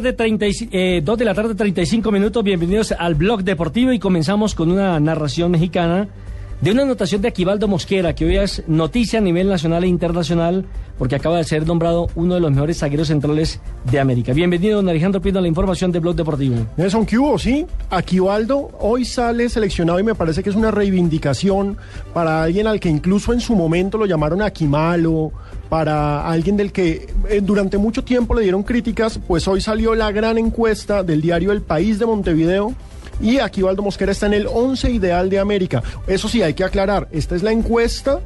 Tarde, 30 y- eh, 2 de la tarde, 35 minutos. Bienvenidos al blog deportivo y comenzamos con una narración mexicana de una anotación de Aquivaldo Mosquera, que hoy es noticia a nivel nacional e internacional porque acaba de ser nombrado uno de los mejores zagueros centrales de América. Bienvenido, don Alejandro Pino, a la información de blog deportivo. Nelson, ¿qué hubo? Sí, Aquivaldo hoy sale seleccionado y me parece que es una reivindicación para alguien al que incluso en su momento lo llamaron Aquimalo, para alguien del que eh, durante mucho tiempo le dieron críticas, pues hoy salió la gran encuesta del diario El País de Montevideo. Y Aquivaldo Mosquera está en el 11 ideal de América. Eso sí, hay que aclarar, esta es la encuesta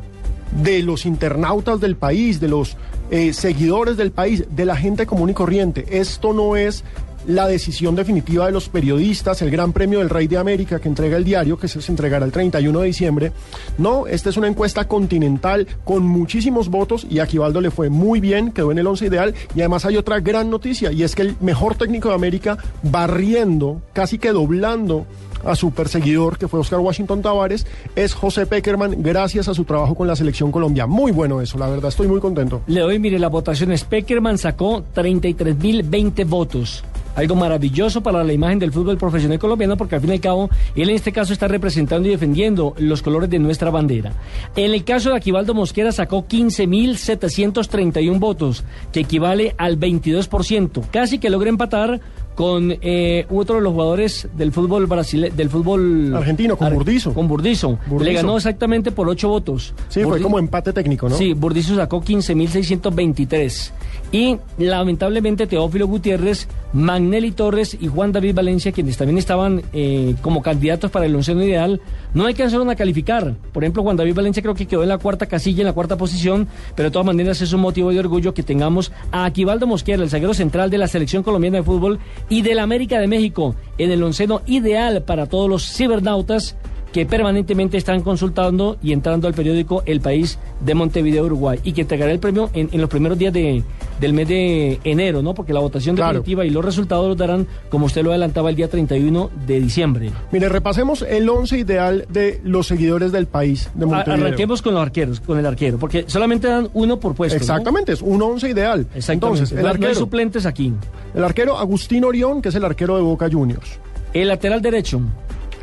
de los internautas del país, de los eh, seguidores del país, de la gente común y corriente. Esto no es la decisión definitiva de los periodistas, el Gran Premio del Rey de América que entrega el diario, que se entregará el 31 de diciembre. No, esta es una encuesta continental con muchísimos votos y a Aquivaldo le fue muy bien, quedó en el 11 ideal y además hay otra gran noticia y es que el mejor técnico de América barriendo, casi que doblando a su perseguidor, que fue Oscar Washington Tavares, es José Peckerman, gracias a su trabajo con la selección Colombia. Muy bueno eso, la verdad, estoy muy contento. Le doy, mire, las votaciones. Peckerman sacó 33.020 votos. Algo maravilloso para la imagen del fútbol profesional colombiano, porque al fin y al cabo, él en este caso está representando y defendiendo los colores de nuestra bandera. En el caso de Aquivaldo Mosquera sacó 15.731 votos, que equivale al 22%. Casi que logra empatar con eh, otro de los jugadores del fútbol brasileño, del fútbol Argentino, con Ar- Burdizo. Con Burdizo. Burdizo. Le ganó exactamente por 8 votos. Sí, fue como empate técnico, ¿no? Sí, Burdizo sacó 15.623. Y lamentablemente Teófilo Gutiérrez, Magnelli Torres y Juan David Valencia, quienes también estaban eh, como candidatos para el onceno ideal, no alcanzaron a calificar. Por ejemplo, Juan David Valencia creo que quedó en la cuarta casilla, en la cuarta posición, pero de todas maneras es un motivo de orgullo que tengamos a Aquivaldo Mosquera, el zaguero central de la selección colombiana de fútbol y de la América de México, en el onceno ideal para todos los cibernautas que permanentemente están consultando y entrando al periódico El País de Montevideo, Uruguay, y que entregará el premio en, en los primeros días de, del mes de enero, ¿no? Porque la votación Claro. definitiva y los resultados los darán, como usted lo adelantaba, el día 31 de diciembre. Mire, repasemos el 11 ideal de los seguidores del país de A- Montevideo. arranquemos con los arqueros, con el arquero, porque solamente dan uno por puesto. ¿no? Exactamente, es un 11 ideal. Exactamente. Entonces, el No- no hay arquero, suplentes aquí. el arquero Agustín Orión, que es el arquero de Boca Juniors. El lateral derecho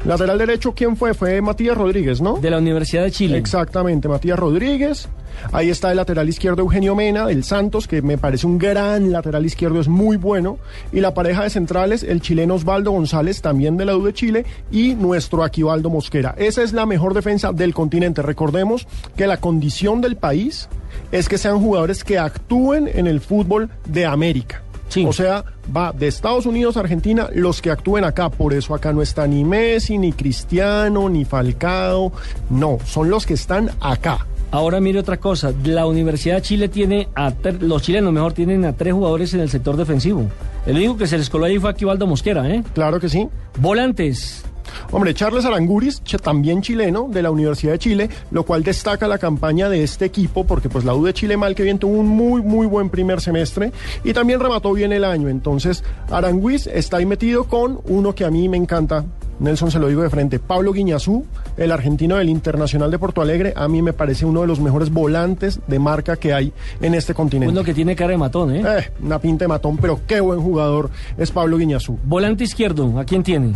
Lateral derecho, ¿quién fue? Fue Matías Rodríguez, ¿no? de la Universidad de Chile. Exactamente, Matías Rodríguez. Ahí está el lateral izquierdo Eugenio Mena del Santos, que me parece un gran lateral izquierdo, es muy bueno. Y la pareja de centrales, el chileno Osvaldo González, también de la U de Chile, y nuestro Aquivaldo Mosquera. Esa es la mejor defensa del continente. Recordemos que la condición del país es que sean jugadores que actúen en el fútbol de América. Sí. O sea, va de Estados Unidos a Argentina los que actúen acá. Por eso acá no está ni Messi, ni Cristiano, ni Falcao. No, son los que están acá. Ahora mire otra cosa, la Universidad de Chile tiene a los chilenos mejor tienen a tres jugadores en el sector defensivo. El único que se les coló ahí fue Aquivaldo Mosquera, ¿eh? Claro que sí. Volantes. Hombre, Charles Aranguris, también chileno, de la Universidad de Chile, lo cual destaca la campaña de este equipo, porque pues la U de Chile mal que bien tuvo un muy, muy buen primer semestre y también remató bien el año. Entonces, Aranguis está ahí metido con uno que a mí me encanta. Nelson se lo digo de frente, Pablo Guiñazú, el argentino del Internacional de Porto Alegre, a mí me parece uno de los mejores volantes de marca que hay en este continente. Uno que tiene cara de matón, ¿eh? Eh, una pinta de matón, pero qué buen jugador es Pablo Guiñazú. Volante izquierdo, ¿a quién tiene?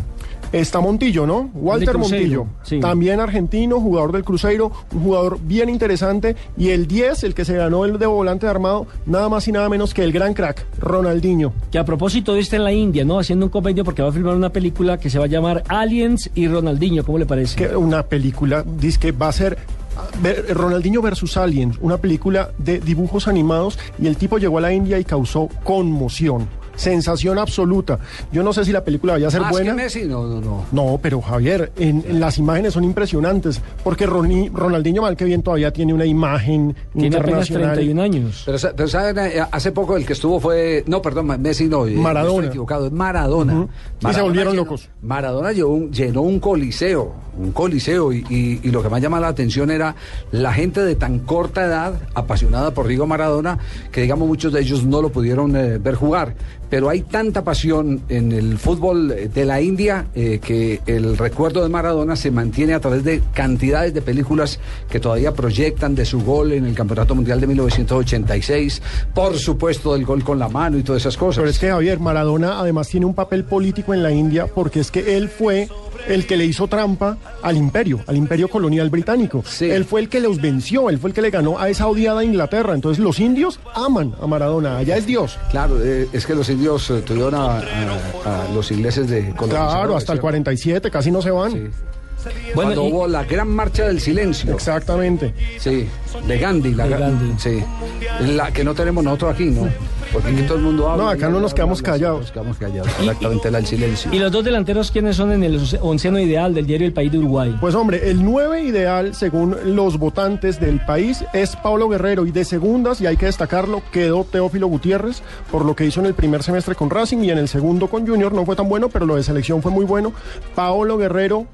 Está Montillo, ¿no? Walter Montillo. sí. También argentino, jugador del Cruzeiro, un jugador bien interesante. Y el 10, el que se ganó el de volante de armado, nada más y nada menos que el gran crack, Ronaldinho. Que a propósito de está en la India, ¿no? Haciendo un compendio porque va a filmar una película que se va a llamar Aliens y Ronaldinho, ¿cómo le parece? Que una película, dice que va a ser Ronaldinho versus Aliens, una película de dibujos animados. Y el tipo llegó a la India y causó conmoción. Sensación absoluta. Yo no sé si la película vaya a ser Más buena. que Messi, no, no, no. No, pero Javier, en, en las imágenes son impresionantes, porque Roni- Ronaldinho mal que bien todavía tiene una imagen Tiene apenas internacional. 31 años. Pero, pero saben, eh, hace poco el que estuvo fue, no, perdón, Messi no, eh, Maradona. estoy equivocado, es Maradona. Ujú. Y se volvieron llenó- locos. Maradona llenó un, llenó un coliseo, un coliseo, y, lo que más llama la atención era la gente de tan corta edad, apasionada por Diego Maradona, que digamos muchos de ellos no lo pudieron eh, ver jugar. Pero hay tanta pasión en el fútbol de la India eh, que el recuerdo de Maradona se mantiene a través de cantidades de películas que todavía proyectan de su gol en el Campeonato Mundial de 1986, por supuesto del gol con la mano y todas esas cosas. Pero es que Javier Maradona además tiene un papel político en la India porque es que él fue el que le hizo trampa al imperio, al imperio colonial británico. Sí. Él fue el que los venció, él fue el que le ganó a esa odiada Inglaterra. Entonces los indios aman a Maradona, allá es Dios. Claro, eh, es que los indios eh, tuvieron a, a- a los ingleses de Claro, colonizadores, hasta el ¿cierto? 47, casi no se van. Sí. Bueno, Cuando y- hubo la gran marcha del silencio. Exactamente. Sí, de Gandhi. La, De Gandhi. Sí, la que no tenemos nosotros aquí, ¿no? Porque aquí todo el mundo habla. No, acá no nos quedamos habla, callados. Nos quedamos callados, exactamente, la del silencio. ¿Y los dos delanteros quiénes son en el onceno ideal del diario El País de Uruguay? Pues hombre, el 9 ideal, según los votantes del país, es Pablo Guerrero. Y de segundas, y hay que destacarlo, quedó Teófilo Gutiérrez, por lo que hizo en el primer semestre con Racing y en el segundo con Junior. No fue tan bueno, pero lo de selección fue muy bueno. Pablo Guerrero,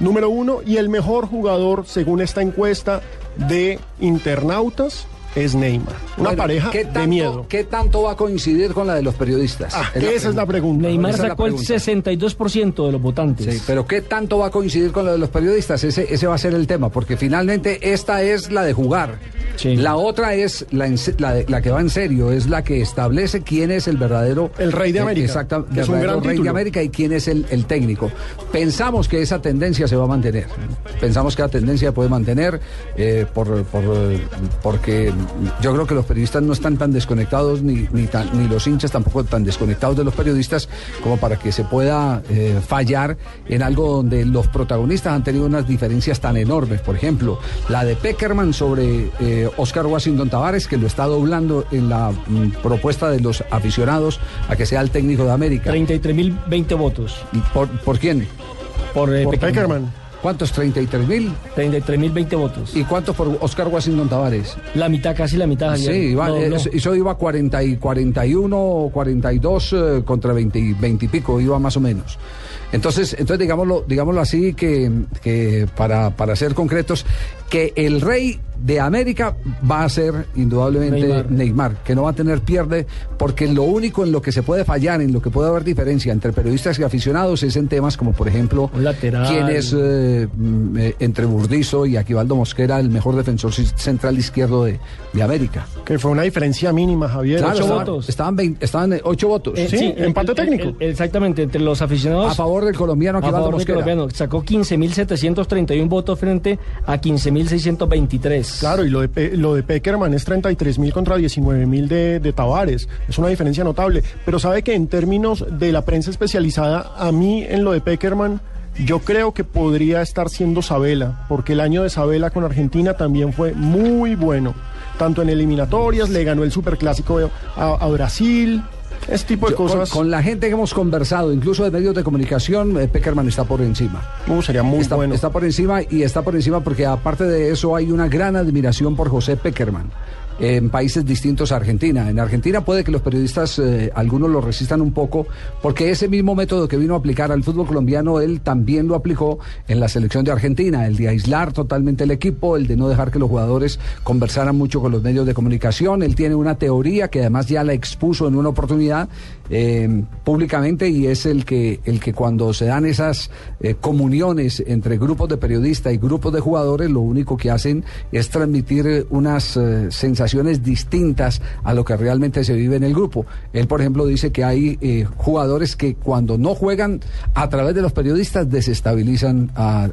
número uno, y el mejor jugador, según esta encuesta de internautas, es Neymar. Una Bueno, pareja ¿qué de miedo. ¿Qué tanto va a coincidir con la de los periodistas? Ah, esa es la pregunta. Neymar esa es la sacó el pregunta. 62% de los votantes. Sí, pero ¿qué tanto va a coincidir con lo de los periodistas? Ese, ese va a ser el tema, porque finalmente esta es la de jugar. Sí. La otra es la, en la, de- la que va en serio, es la que establece quién es el verdadero... El rey de eh, América, es verdadero gran rey de. América y quién es el, el técnico. Pensamos que esa tendencia se va a mantener. Pensamos que la tendencia puede mantener eh, por, por, porque yo creo que los periodistas no están tan desconectados ni, ni, tan- ni los hinchas tampoco tan desconectados de los periodistas como para que se pueda eh, fallar en algo donde los protagonistas han tenido unas diferencias tan enormes. Por ejemplo, la de Peckerman sobre eh, Oscar Washington Tavares, que lo está doblando en la mm, propuesta de los aficionados a que sea el técnico de América. 33.020 votos ¿Por, por quién? por, eh, Por Peckerman. Peckerman. ¿Cuántos? ¿33 mil? 33.020 votos. ¿Y cuántos por Oscar Washington Tavares? La mitad, casi la mitad. Sí, Javier. iba, No, eh, no. eso- iba 40 y 41 o 42 eh, contra 20, y 20 y pico, iba más o menos. Entonces, entonces digámoslo, digámoslo así, que, que para, para ser concretos, que el rey de América va a ser indudablemente Neymar. Neymar. que no va a tener pierde, porque lo único en lo que se puede fallar, en lo que puede haber diferencia entre periodistas y aficionados es en temas como, por ejemplo, quién es eh, mm, eh, entre Burdizo y Aquivaldo Mosquera el mejor defensor central izquierdo de, de América. Que fue una diferencia mínima, Javier. Claro, ocho estaban, votos. Estaban, estaban eh, ocho votos. Eh, Sí, empate el- técnico. el- el- exactamente, entre los aficionados. a favor del colombiano a Aquivaldo favor del Mosquera. colombiano. Sacó 15.731 votos frente a 15.623. Claro, y lo de, lo de Peckerman es 33 mil contra 19 mil de, de Tavares. Es una diferencia notable. Pero sabe que en términos de la prensa especializada, a mí en lo de Peckerman, yo creo que podría estar siendo Sabela, porque el año de Sabela con Argentina también fue muy bueno. Tanto en eliminatorias, le ganó el superclásico a Brasil, ese tipo de Yo, con, cosas. con la gente que hemos conversado, incluso de medios de comunicación, eh, Peckerman está por encima. Uh, sería muy está, bueno. está por encima y está por encima porque aparte de eso hay una gran admiración por José Peckerman. En países distintos a Argentina. En Argentina puede que los periodistas, eh, algunos lo resistan un poco, porque ese mismo método que vino a aplicar al fútbol colombiano, él también lo aplicó en la selección de Argentina, el de aislar totalmente el equipo, el de no dejar que los jugadores conversaran mucho con los medios de comunicación. Él tiene una teoría que además ya la expuso en una oportunidad eh, públicamente y es el que, el que cuando se dan esas eh, comuniones entre grupos de periodistas y grupos de jugadores, lo único que hacen es transmitir eh, unas eh, sensaciones distintas a lo que realmente se vive en el grupo. Él, por ejemplo, dice que hay eh, jugadores que cuando no juegan a través de los periodistas desestabilizan a,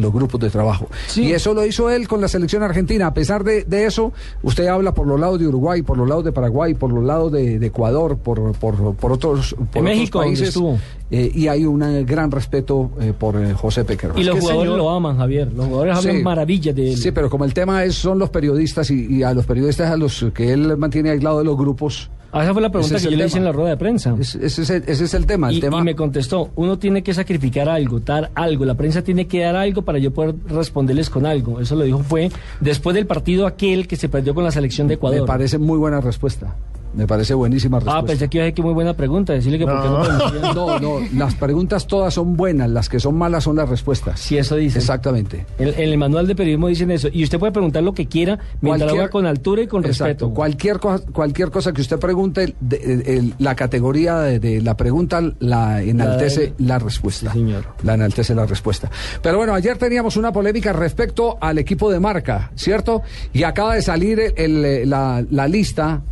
los grupos de trabajo. Sí. Y eso lo hizo él con la selección argentina. A pesar de, de eso, usted habla por los lados de Uruguay, por los lados de Paraguay, por los lados de, de Ecuador, por, por, por otros, por otros México, países. estuvo. eh, y hay un gran respeto eh, por eh, José Pequerro. Y los jugadores señor- lo aman, Javier. Los jugadores hablan Sí. maravillas de él. Sí, pero como el tema es son los periodistas y, y a los periodistas a los que él mantiene aislado de los grupos, Ah, esa fue la pregunta es que yo le hice en la rueda de prensa. es- ese, es el, ese es el tema. El Y, tema y me contestó, uno tiene que sacrificar algo, dar algo, la prensa tiene que dar algo para yo poder responderles con algo. Eso lo dijo fue después del partido aquel que se perdió con la selección de Ecuador. me parece muy buena respuesta. Me parece buenísima respuesta. ah, pensé que iba a decir que muy buena pregunta, decirle que por qué no No. No, no, las preguntas todas son buenas, las que son malas son las respuestas. Si eso dice. Exactamente. En, en el manual de periodismo dicen eso. Y usted puede preguntar lo que quiera mientras lo haga con altura y con Exacto. respeto. Cualquier cosa, cualquier cosa que usted pregunte, de- de- el- la categoría de, de la pregunta la enaltece la, respuesta. Sí, señor. La enaltece la respuesta. Pero bueno, ayer teníamos una polémica respecto al equipo de marca, ¿cierto? Y acaba de salir el- el- la, la lista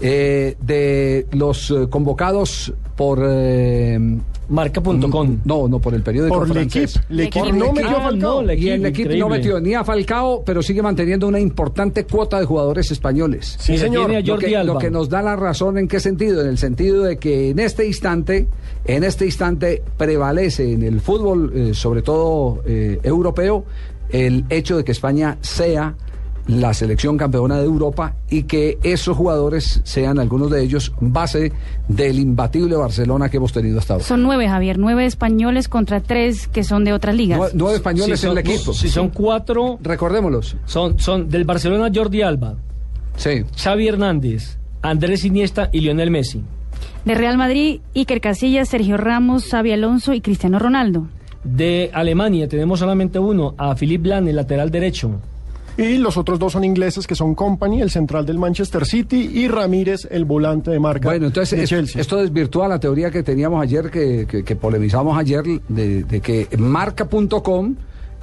eh, de los eh, convocados por... eh, Marca.com. no, no, por el periódico Por francés. L'Equipe. L'Equipe L'Equipe. no metió Ah, Falcao. no, la- Y el equipo no metió ni a Falcao, pero sigue manteniendo una importante cuota de jugadores españoles. Sí, señor. tiene a Lo Jordi que, Alba. lo que nos da la razón en qué sentido, en el sentido de que en este instante, en este instante prevalece en el fútbol, eh, sobre todo eh, europeo, el hecho de que España sea la selección campeona de Europa y que esos jugadores sean algunos de ellos base del imbatible Barcelona que hemos tenido hasta ahora. Son nueve, Javier, nueve españoles contra tres que son de otras ligas. Nue- Nueve españoles Si en son, el equipo. Si son cuatro, Recordémoslos. son, son del Barcelona Jordi Alba, Sí. Xavi Hernández, Andrés Iniesta y Lionel Messi. De Real Madrid, Iker Casillas, Sergio Ramos, Xavi Alonso y Cristiano Ronaldo. De Alemania tenemos solamente uno, a Philipp Lahm, el lateral derecho. Y los otros dos son ingleses, que son Company, el central del Manchester City, y Ramírez, el volante de marca Bueno, entonces de es- Chelsea. esto desvirtúa la teoría que teníamos ayer, que, que, que polemizamos ayer, de, de que marca.com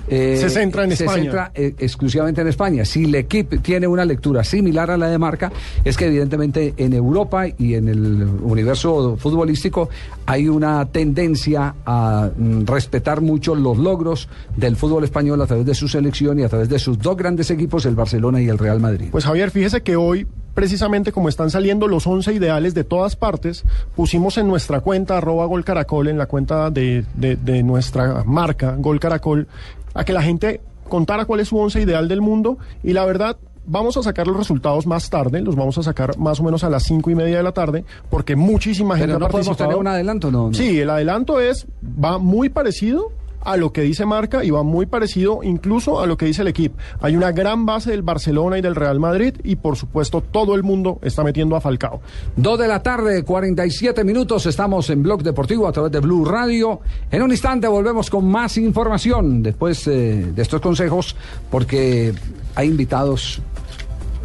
eh, Se centra en se España. centra, eh, exclusivamente en España. Si el equipo tiene una lectura similar a la de marca, es que evidentemente en Europa y en el universo futbolístico hay una tendencia a mm, respetar mucho los logros del fútbol español a través de su selección y a través de sus dos grandes equipos, el Barcelona y el Real Madrid. Pues Javier, fíjese que hoy, precisamente como están saliendo los 11 ideales de todas partes, pusimos en nuestra cuenta, arroba Gol Caracol, en la cuenta de, de- de nuestra marca, Gol Caracol, a que la gente contara cuál es su 11 ideal del mundo y la verdad... Vamos a sacar los resultados más tarde, los vamos a sacar más o menos a las cinco y media de la tarde, porque muchísima gente Pero ha no podemos participado. tener un adelanto, ¿no? no. Sí, el adelanto es, va muy parecido a lo que dice Marca y va muy parecido incluso a lo que dice el equipo. Hay una gran base del Barcelona y del Real Madrid y por supuesto todo el mundo está metiendo a Falcao. Dos de la tarde, 47 minutos. Estamos en Blog Deportivo a través de Blue Radio. En un instante volvemos con más información después eh, de estos consejos, porque hay invitados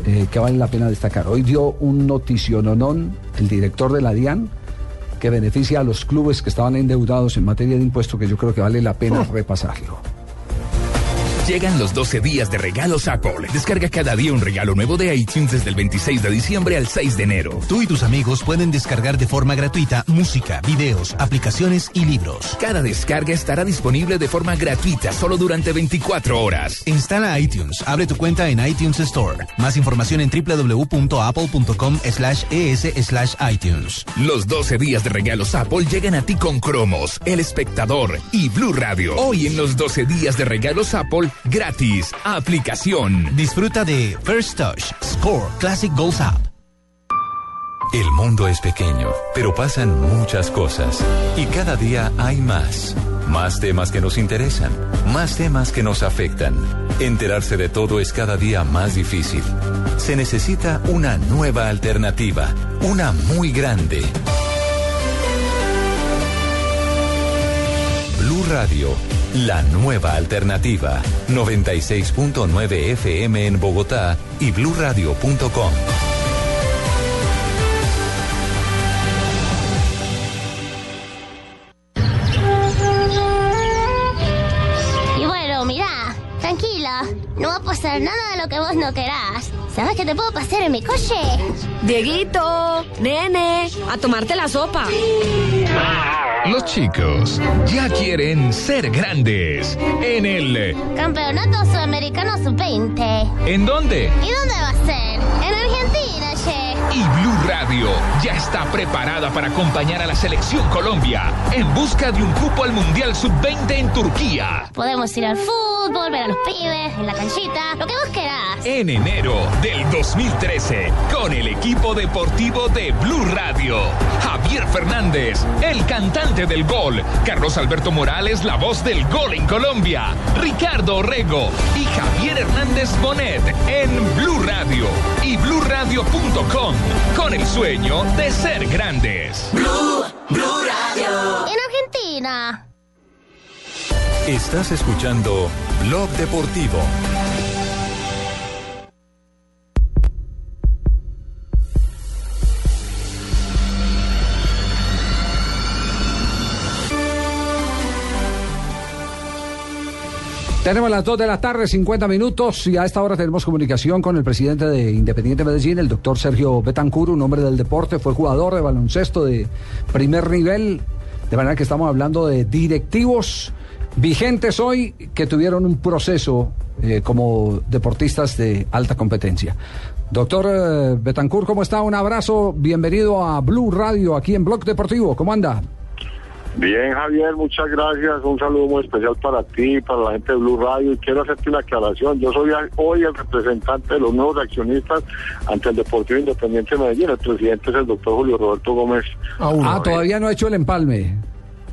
eh, que valen la pena destacar. Hoy dio un noticiononón el director de la DIAN que beneficia a los clubes que estaban endeudados en materia de impuestos, que yo creo que vale la pena repasarlo. Llegan los 12 días de regalos Apple. Descarga cada día un regalo nuevo de iTunes desde el 26 de diciembre al 6 de enero. Tú y tus amigos pueden descargar de forma gratuita música, videos, aplicaciones y libros. Cada descarga estará disponible de forma gratuita solo durante 24 horas. Instala iTunes, abre tu cuenta en iTunes Store. Más información en www.apple.com slash es slash iTunes. Los 12 días de regalos Apple llegan a ti con Cromos, El Espectador y Blue Radio. Hoy en los 12 días de regalos Apple, gratis, aplicación. Disfruta de First Touch, Score, Classic Goals App. El mundo es pequeño, pero pasan muchas cosas. Y cada día hay más. Más temas que nos interesan. Más temas que nos afectan. Enterarse de todo es cada día más difícil. Se necesita una nueva alternativa. Una muy grande. Blue Radio, la nueva alternativa. 96.9 FM en Bogotá y bluradio.com. Y bueno, mirá, tranquila, no va a pasar nada de lo que vos no querás. ¿Sabes qué te puedo pasar en mi coche? Dieguito, nene, a tomarte la sopa. Los chicos ya quieren ser grandes. En el... Campeonato Sudamericano Sub-20. ¿En dónde? ¿Y dónde va a ser? En. Y Blue Radio ya está preparada para acompañar a la selección Colombia en busca de un cupo al Mundial Sub-20 en Turquía. Podemos ir al fútbol, ver a los pibes, en la canchita, lo que vos querás. En enero del 2013, con el equipo deportivo de Blue Radio. Javier Fernández, el cantante del gol. Carlos Alberto Morales, la voz del gol en Colombia. Ricardo Orrego y Javier Hernández Bonet en Blue Radio y bluradio.com con el sueño de ser grandes. Blue, Blue Radio. En Argentina. Estás escuchando Blog Deportivo. Tenemos las 2 de la tarde, 50 minutos, y a esta hora tenemos comunicación con el presidente de Independiente Medellín, el doctor Sergio Betancur, un hombre del deporte, fue jugador de baloncesto de primer nivel, de manera que estamos hablando de directivos vigentes hoy que tuvieron un proceso eh, como deportistas de alta competencia. Doctor eh, Betancur, ¿cómo está? Un abrazo, bienvenido a Blue Radio, aquí en Blog Deportivo, ¿cómo anda? Bien, Javier, muchas gracias. Un saludo muy especial para ti, para la gente de Blue Radio. Y quiero hacerte una aclaración. Yo soy hoy el representante de los nuevos accionistas ante el Deportivo Independiente de Medellín. El presidente es el doctor Julio Roberto Gómez. Ah, todavía no ha hecho el empalme.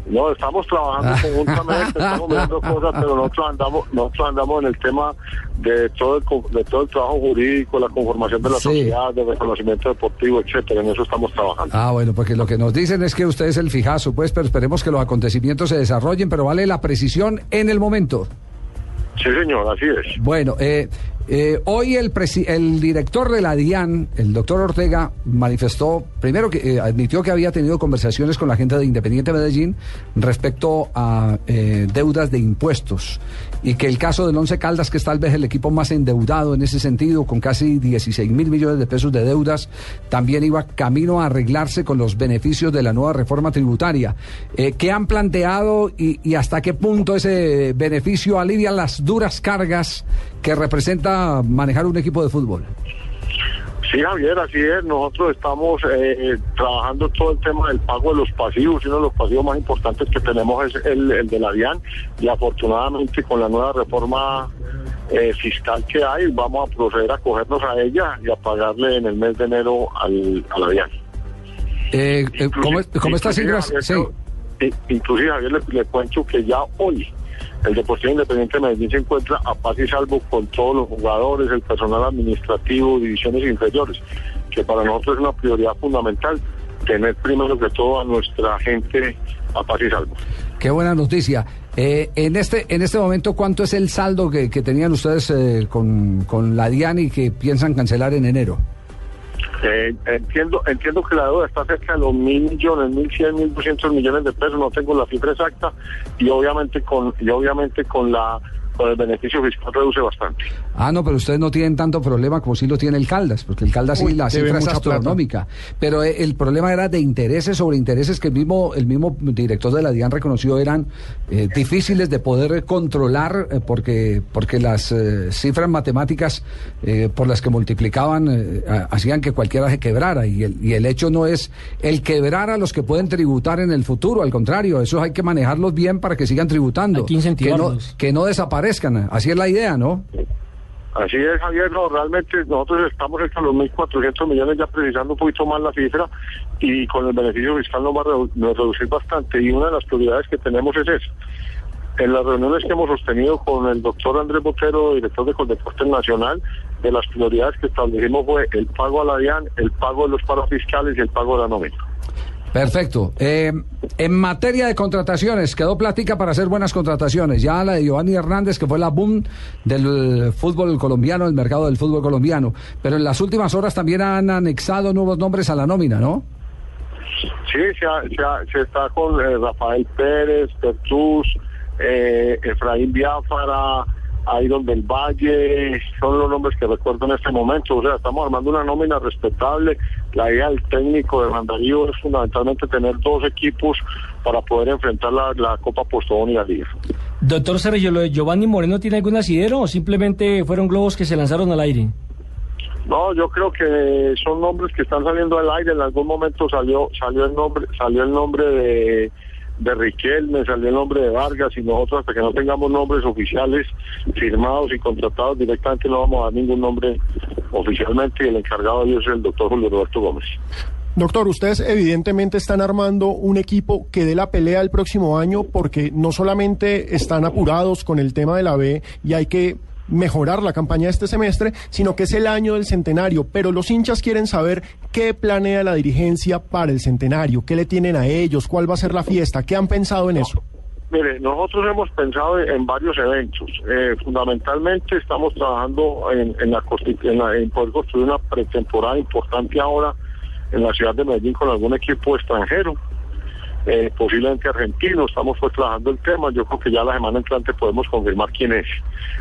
No, estamos trabajando conjuntamente, estamos viendo cosas, pero nosotros andamos, nosotros andamos en el tema de todo el, de todo el trabajo jurídico, la conformación de la Sí. sociedad, del reconocimiento deportivo, etcétera. En eso estamos trabajando. Ah, bueno, porque lo que nos dicen es que usted es el fijazo, pues, pero esperemos que los acontecimientos se desarrollen, pero vale la precisión en el momento. Sí, señor, así es. Bueno, eh, eh, hoy el, el director de la DIAN, el doctor Ortega, manifestó, primero que eh, admitió que había tenido conversaciones con la gente de Independiente Medellín respecto a eh, deudas de impuestos y que el caso del Once Caldas, que es tal vez el equipo más endeudado en ese sentido, con casi 16 mil millones de pesos de deudas, también iba camino a arreglarse con los beneficios de la nueva reforma tributaria. Eh, ¿Qué han planteado y, y hasta qué punto ese beneficio alivia las duras cargas que representa manejar un equipo de fútbol? Sí, Javier, así es. Nosotros estamos eh, trabajando todo el tema del pago de los pasivos. Uno de los pasivos más importantes que tenemos es el, el de la DIAN. Y afortunadamente con la nueva reforma eh, fiscal que hay, vamos a proceder a cogernos a ella y a pagarle en el mes de enero al, a la DIAN. Eh, eh, ¿Cómo, cómo está? Javier, Sí. i- Inclusive, Javier, le, le cuento que ya hoy el Deportivo Independiente de Medellín se encuentra a paz y salvo con todos los jugadores, el personal administrativo, divisiones inferiores, que para nosotros es una prioridad fundamental tener primero que todo a nuestra gente a paz y salvo. Qué buena noticia. Eh, en este en este momento, ¿cuánto es el saldo que, tenían ustedes eh, con, con la DIAN y que piensan cancelar en enero? Eh, entiendo entiendo que la deuda está cerca de los mil millones, mil cien, mil doscientos millones de pesos, no tengo la cifra exacta y obviamente con y obviamente con la con el beneficio fiscal reduce bastante. Ah, no, pero ustedes no tienen tanto problema como si lo tiene el Caldas, porque el Caldas sí Uy, la debe cifra es plata. astronómica. Pero eh, el problema era de intereses sobre intereses que el mismo, el mismo director de la DIAN reconoció eran eh, difíciles de poder controlar eh, porque, porque las eh, cifras matemáticas eh, por las que multiplicaban eh, ha- hacían que cualquiera se quebrara. Y el, y el hecho no es el quebrar a los que pueden tributar en el futuro, al contrario, eso hay que manejarlos bien para que sigan tributando. Hay que que no, que no desaparezcan. Así es la idea, ¿no? Así es, Javier, no, realmente nosotros estamos entre los 1.400 millones ya precisando un poquito más la cifra y con el beneficio fiscal nos va a reducir bastante y una de las prioridades que tenemos es esa. En las reuniones que hemos sostenido con el doctor Andrés Botero, director de Coldeporte Nacional, de las prioridades que establecimos fue el pago a la DIAN, el pago de los paros fiscales y el pago de la nómina. Perfecto. Eh, en materia de contrataciones, quedó plática para hacer buenas contrataciones. Ya la de Giovanni Hernández, que fue la boom del fútbol colombiano, el mercado del fútbol colombiano. Pero en las últimas horas también han anexado nuevos nombres a la nómina, ¿no? Sí, se, ha- se, está con eh, Rafael Pérez, Pertus, eh, Efraín Biafara, Iron del Valle, son los nombres que recuerdo en este momento. O sea, estamos armando una nómina respetable. La idea del técnico de Mandarío es fundamentalmente tener dos equipos para poder enfrentar la, la Copa Postobón y la Liga. Doctor Sergio, ¿lo de Giovanni Moreno tiene algún asidero o simplemente fueron globos que se lanzaron al aire? No, yo creo que son nombres que están saliendo al aire. En algún momento salió salió el nombre salió el nombre de de Riquelme, salió el nombre de Vargas y nosotros hasta que no tengamos nombres oficiales firmados y contratados directamente no vamos a dar ningún nombre oficialmente y el encargado de ello es el doctor Julio Roberto Gómez. Doctor, ustedes evidentemente están armando un equipo que dé la pelea el próximo año porque no solamente están apurados con el tema de la B y hay que mejorar la campaña de este semestre, sino que es el año del centenario. Pero los hinchas quieren saber qué planea la dirigencia para el centenario, qué le tienen a ellos, cuál va a ser la fiesta, qué han pensado en eso. Mire, nosotros hemos pensado en varios eventos. Eh, fundamentalmente estamos trabajando en, en la, en en poder construir una pretemporada importante ahora en la ciudad de Medellín con algún equipo extranjero, eh, posiblemente argentino. Estamos pues trabajando el tema. Yo creo que ya la semana entrante podemos confirmar quién es.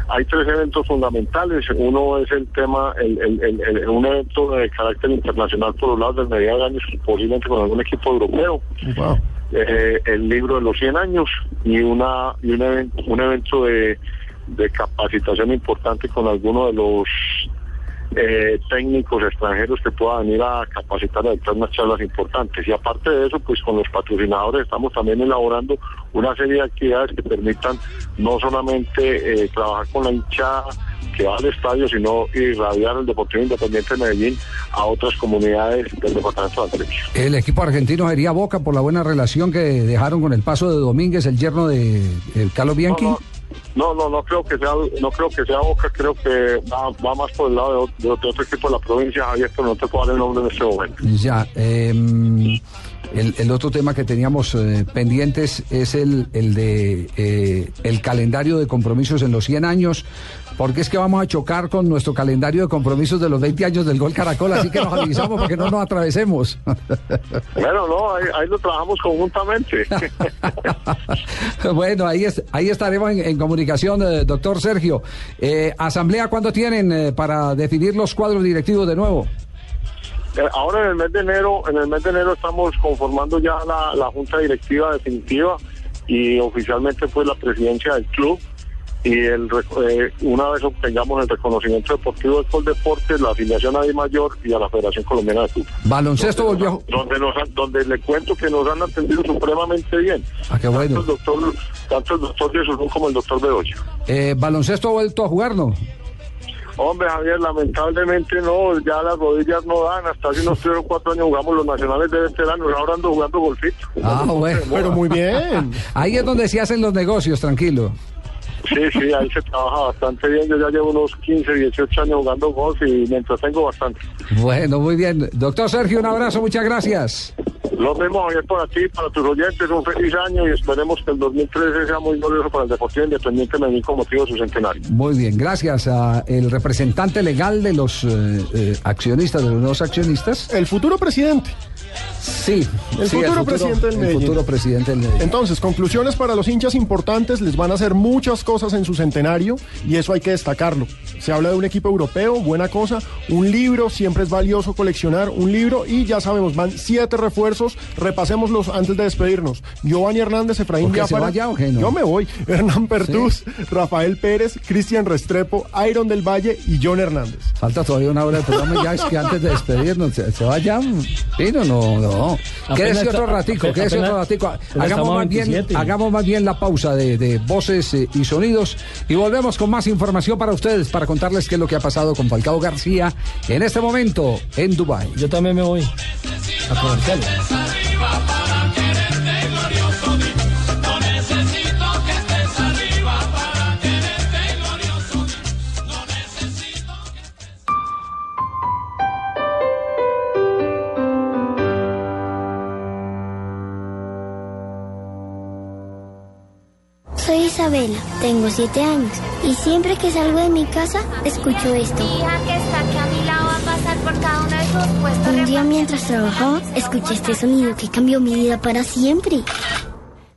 Hay tres eventos fundamentales. Uno es el tema, el, el- el- un evento de carácter internacional por los lados del mediano de años, posiblemente con algún equipo europeo eh, el libro de los 100 años y una y un, even- un evento de, de capacitación importante con alguno de los eh, técnicos extranjeros que puedan venir a capacitar a dictar unas charlas importantes. Y aparte de eso, pues con los patrocinadores estamos también elaborando una serie de actividades que permitan no solamente eh, trabajar con la hinchada que va al estadio, sino irradiar el Deportivo Independiente de Medellín a otras comunidades del departamento de Antioquia. El equipo argentino sería Boca por la buena relación que dejaron con el paso de Domínguez, el yerno de el Carlos Bianchi. No, no, no creo que sea, no creo que sea Boca, creo que va, va más por el lado de, o- de otro equipo de la provincia, Javier, pero no te puedo dar el nombre en este momento. Ya, em, el, el otro tema que teníamos eh, pendientes es el, el de eh, el calendario de compromisos en los 100 años, porque es que vamos a chocar con nuestro calendario de compromisos de los 20 años del Gol Caracol, así que nos avisamos para que no nos atravesemos. Bueno, no, ahí, ahí lo trabajamos conjuntamente. bueno, ahí, es, ahí estaremos en, en comunicación, eh, doctor Sergio. Eh, ¿Asamblea cuándo tienen para definir los cuadros directivos de nuevo? Eh, Ahora en el mes de enero, en el mes de enero estamos conformando ya la, la junta directiva definitiva y oficialmente fue la presidencia del club y el eh, una vez obtengamos el reconocimiento deportivo del Coldeportes, la afiliación a Di Mayor y a la Federación Colombiana de Fútbol. Baloncesto volvió. donde nos han- donde le cuento que nos han atendido supremamente bien. Ah, qué bueno. Tanto el doctor, tanto el doctor Jesús como el doctor Bedoya. Eh, baloncesto ha vuelto a jugar, ¿no? Hombre, Javier, lamentablemente no, ya las rodillas no dan. Hasta hace unos tres o cuatro años jugamos los nacionales de veteranos, ahora ando jugando golfito. Ah, bueno. Pero muy bien. Ahí es donde se hacen los negocios, tranquilo. Sí, sí, ahí se trabaja bastante bien. Yo ya llevo unos 15, 18 años jugando golf y me entretengo bastante. Bueno, muy bien. Doctor Sergio, un abrazo, muchas gracias. Lo mismo, Javier, por ti, para tus oyentes, un feliz año y esperemos que el 2013 sea muy glorioso para el Deportivo Independiente de Medellín con motivo de su centenario. Muy bien, gracias a el representante legal de los eh, eh, accionistas, de los nuevos accionistas. El futuro presidente. Sí, El sí, futuro presidente del el Medellín. futuro presidente del Medellín. Entonces, conclusiones para los hinchas importantes, les van a hacer muchas cosas en su centenario y eso hay que destacarlo. Se habla de un equipo europeo, buena cosa, un libro, siempre es valioso coleccionar un libro y ya sabemos, van siete refuerzos, repasémoslos antes de despedirnos. Giovanni Hernández, Efraín ¿Por qué se Biafara, no? yo me voy, Hernán Pertús, Rafael Pérez, Cristian Restrepo, Iron del Valle y John Hernández. Falta todavía una hora de programa ya es que antes de despedirnos, ¿se, se va ya? Pino, no, no. No, quédese otro ratico, quédese otro ratico. Hagamos más, bien, 27. hagamos más bien la pausa de, de voces eh, y sonidos y volvemos con más información para ustedes, para contarles qué es lo que ha pasado con Falcao García en este momento en Dubái. Yo también me voy a comerciales. Tengo siete años y siempre que salgo de mi casa escucho esto. Mi hija que está aquí a mi lado va a pasar por cada uno de esos puestos. Un día mientras trabajaba escuché este sonido que cambió mi vida para siempre.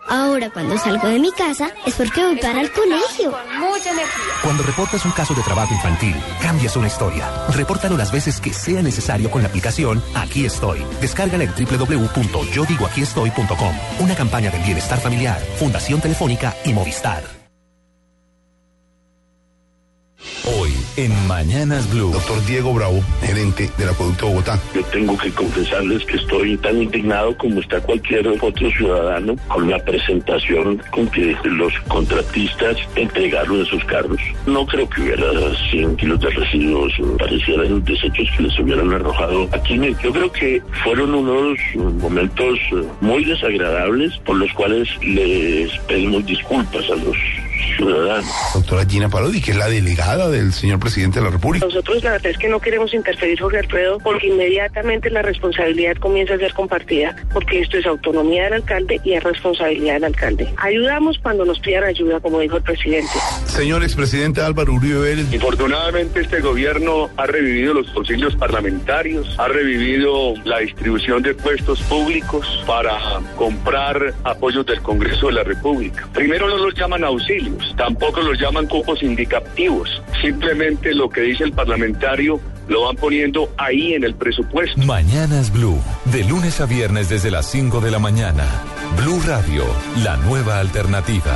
Ahora cuando salgo de mi casa es porque voy para el colegio. Con mucha energía. Cuando reportas un caso de trabajo infantil, cambias una historia. Repórtalo las veces que sea necesario con la aplicación Aquí Estoy. Descárgala en www.yodigoaquiestoy.com. Una campaña del bienestar familiar, Fundación Telefónica y Movistar. Hoy en Mañanas Blue. Doctor Diego Bravo, gerente del Acueducto de Bogotá. Yo tengo que confesarles que estoy tan indignado como está cualquier otro ciudadano con la presentación con que los contratistas entregaron esos carros. No creo que hubiera 100 kilos de residuos, parecieran desechos que les hubieran arrojado aquí. Yo creo que fueron unos momentos muy desagradables por los cuales les pedimos disculpas a los ciudadanos. Doctora Gina Parodi, que es la delegada del señor presidente de la República. Nosotros la verdad es que no queremos interferir, Jorge Alfredo, porque inmediatamente la responsabilidad comienza a ser compartida, porque esto es autonomía del alcalde y es responsabilidad del alcalde. Ayudamos cuando nos pidan ayuda, como dijo el presidente. Señor expresidente Álvaro Uribe Vélez. Infortunadamente este gobierno ha revivido los concilios parlamentarios, ha revivido la distribución de puestos públicos para comprar apoyos del Congreso de la República. Primero no los llaman tampoco los llaman cupos indicativos, simplemente lo que dice el parlamentario lo van poniendo ahí en el presupuesto. Mañanas Blue, de lunes a viernes desde las 5 de la mañana. Blue Radio, la nueva alternativa.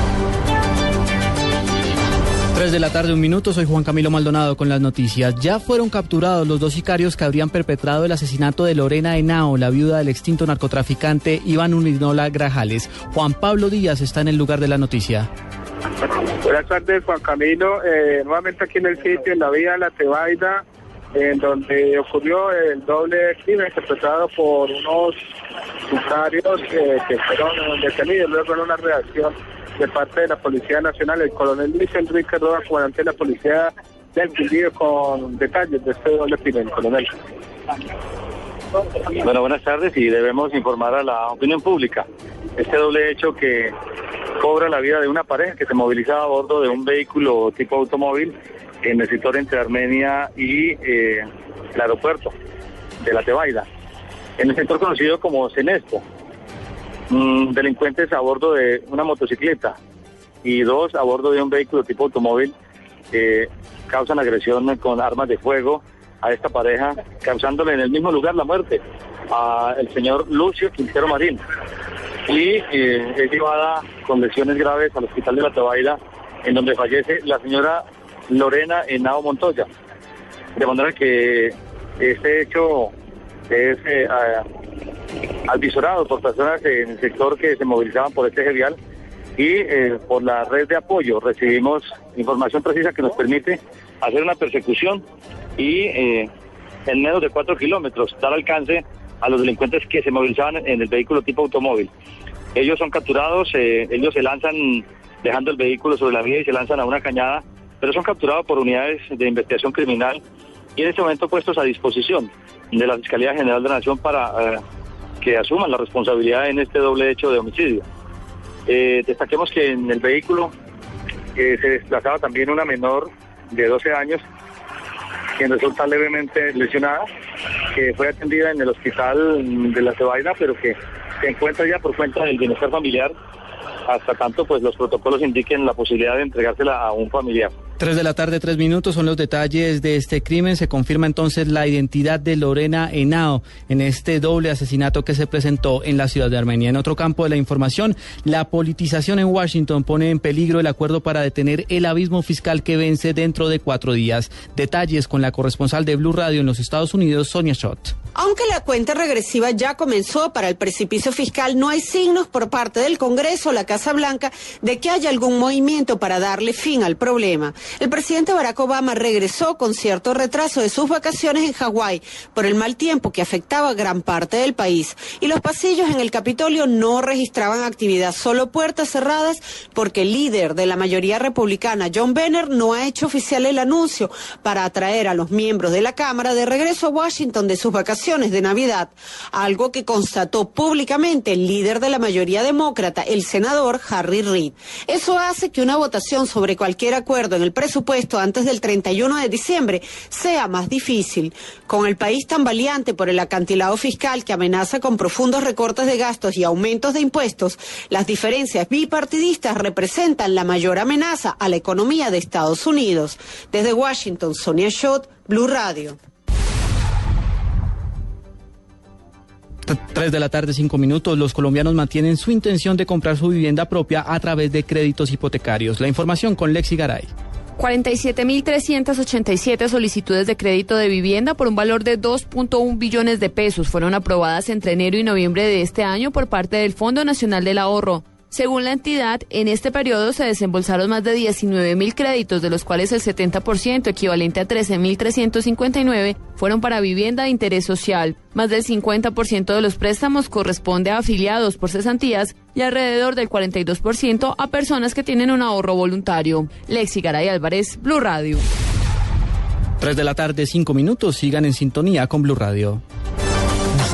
3 de la tarde, un minuto. Soy Juan Camilo Maldonado con las noticias. Ya fueron capturados los dos sicarios que habrían perpetrado el asesinato de Lorena Henao, la viuda del extinto narcotraficante Iván Uninola Grajales. Juan Pablo Díaz está en el lugar de la noticia. Buenas tardes, Juan Camilo. Eh, nuevamente aquí en el sitio, en la vía La Tebaida, en donde ocurrió el doble crimen perpetrado por unos sicarios eh, que fueron detenidos luego en una reacción de parte de la Policía Nacional, el coronel Luis Enrique Roda, comandante de la Policía del Quindío, con detalles de este doble crimen, coronel. Bueno, buenas tardes y debemos informar a la opinión pública. Este doble hecho que cobra la vida de una pareja que se movilizaba a bordo de un vehículo tipo automóvil en el sector entre Armenia y eh, el aeropuerto de la Tebaida, en el sector conocido como Cenespo. Mm, delincuentes a bordo de una motocicleta y dos a bordo de un vehículo tipo automóvil eh, causan agresión con armas de fuego a esta pareja, causándole en el mismo lugar la muerte a el señor Lucio Quintero Marín. Y eh, es llevada con lesiones graves al hospital de la Tebaida, en donde fallece la señora Lorena Henao Montoya. De manera que este hecho es eh, alvisorado por personas en el sector que se movilizaban por este eje vial y eh, por la red de apoyo recibimos información precisa que nos permite hacer una persecución y eh, en menos de cuatro kilómetros dar alcance a los delincuentes que se movilizaban en el vehículo tipo automóvil. Ellos son capturados, eh, ellos se lanzan dejando el vehículo sobre la vía y se lanzan a una cañada, pero son capturados por unidades de investigación criminal y en este momento puestos a disposición de la Fiscalía General de la Nación para que asuman la responsabilidad en este doble hecho de homicidio. Eh, destaquemos que en el vehículo eh, se desplazaba también una menor de 12 años, quien resulta levemente lesionada, que fue atendida en el hospital de la Cebaida, pero que se encuentra ya por cuenta del bienestar familiar, hasta tanto pues los protocolos indiquen la posibilidad de entregársela a un familiar. Tres de la tarde, tres minutos son los detalles de este crimen. Se confirma entonces la identidad de Lorena Henao en este doble asesinato que se presentó en la ciudad de Armenia. En otro campo de la información, la politización en Washington pone en peligro el acuerdo para detener el abismo fiscal que vence dentro de cuatro días. Detalles con la corresponsal de Blue Radio en los Estados Unidos, Sonia Schott. Aunque la cuenta regresiva ya comenzó para el precipicio fiscal, no hay signos por parte del Congreso o la Casa Blanca de que haya algún movimiento para darle fin al problema. El presidente Barack Obama regresó con cierto retraso de sus vacaciones en Hawái por el mal tiempo que afectaba gran parte del país. Y los pasillos en el Capitolio no registraban actividad, solo puertas cerradas porque el líder de la mayoría republicana, John Boehner, no ha hecho oficial el anuncio para atraer a los miembros de la Cámara de regreso a Washington de sus vacaciones de Navidad, algo que constató públicamente el líder de la mayoría demócrata, el senador Harry Reid. Eso hace que una votación sobre cualquier acuerdo en el presupuesto antes del 31 de diciembre sea más difícil. Con el país tan valiente por el acantilado fiscal que amenaza con profundos recortes de gastos y aumentos de impuestos, las diferencias bipartidistas representan la mayor amenaza a la economía de Estados Unidos. Desde Washington, Sonia Schott, Blue Radio. Tres de la tarde, cinco minutos. Los colombianos mantienen su intención de comprar su vivienda propia a través de créditos hipotecarios. La información con Lexi Garay. 47.387 solicitudes de crédito de vivienda por un valor de 2.1 billones de pesos fueron aprobadas entre enero y noviembre de este año por parte del Fondo Nacional del Ahorro. Según la entidad, en este periodo se desembolsaron más de 19 mil créditos, de los cuales el 70%, equivalente a 13.359, fueron para vivienda de interés social. Más del 50% de los préstamos corresponde a afiliados por cesantías y alrededor del 42% a personas que tienen un ahorro voluntario. Lexi Garay Álvarez, Blue Radio. 3 de la tarde, 5 minutos. Sigan en sintonía con Blue Radio.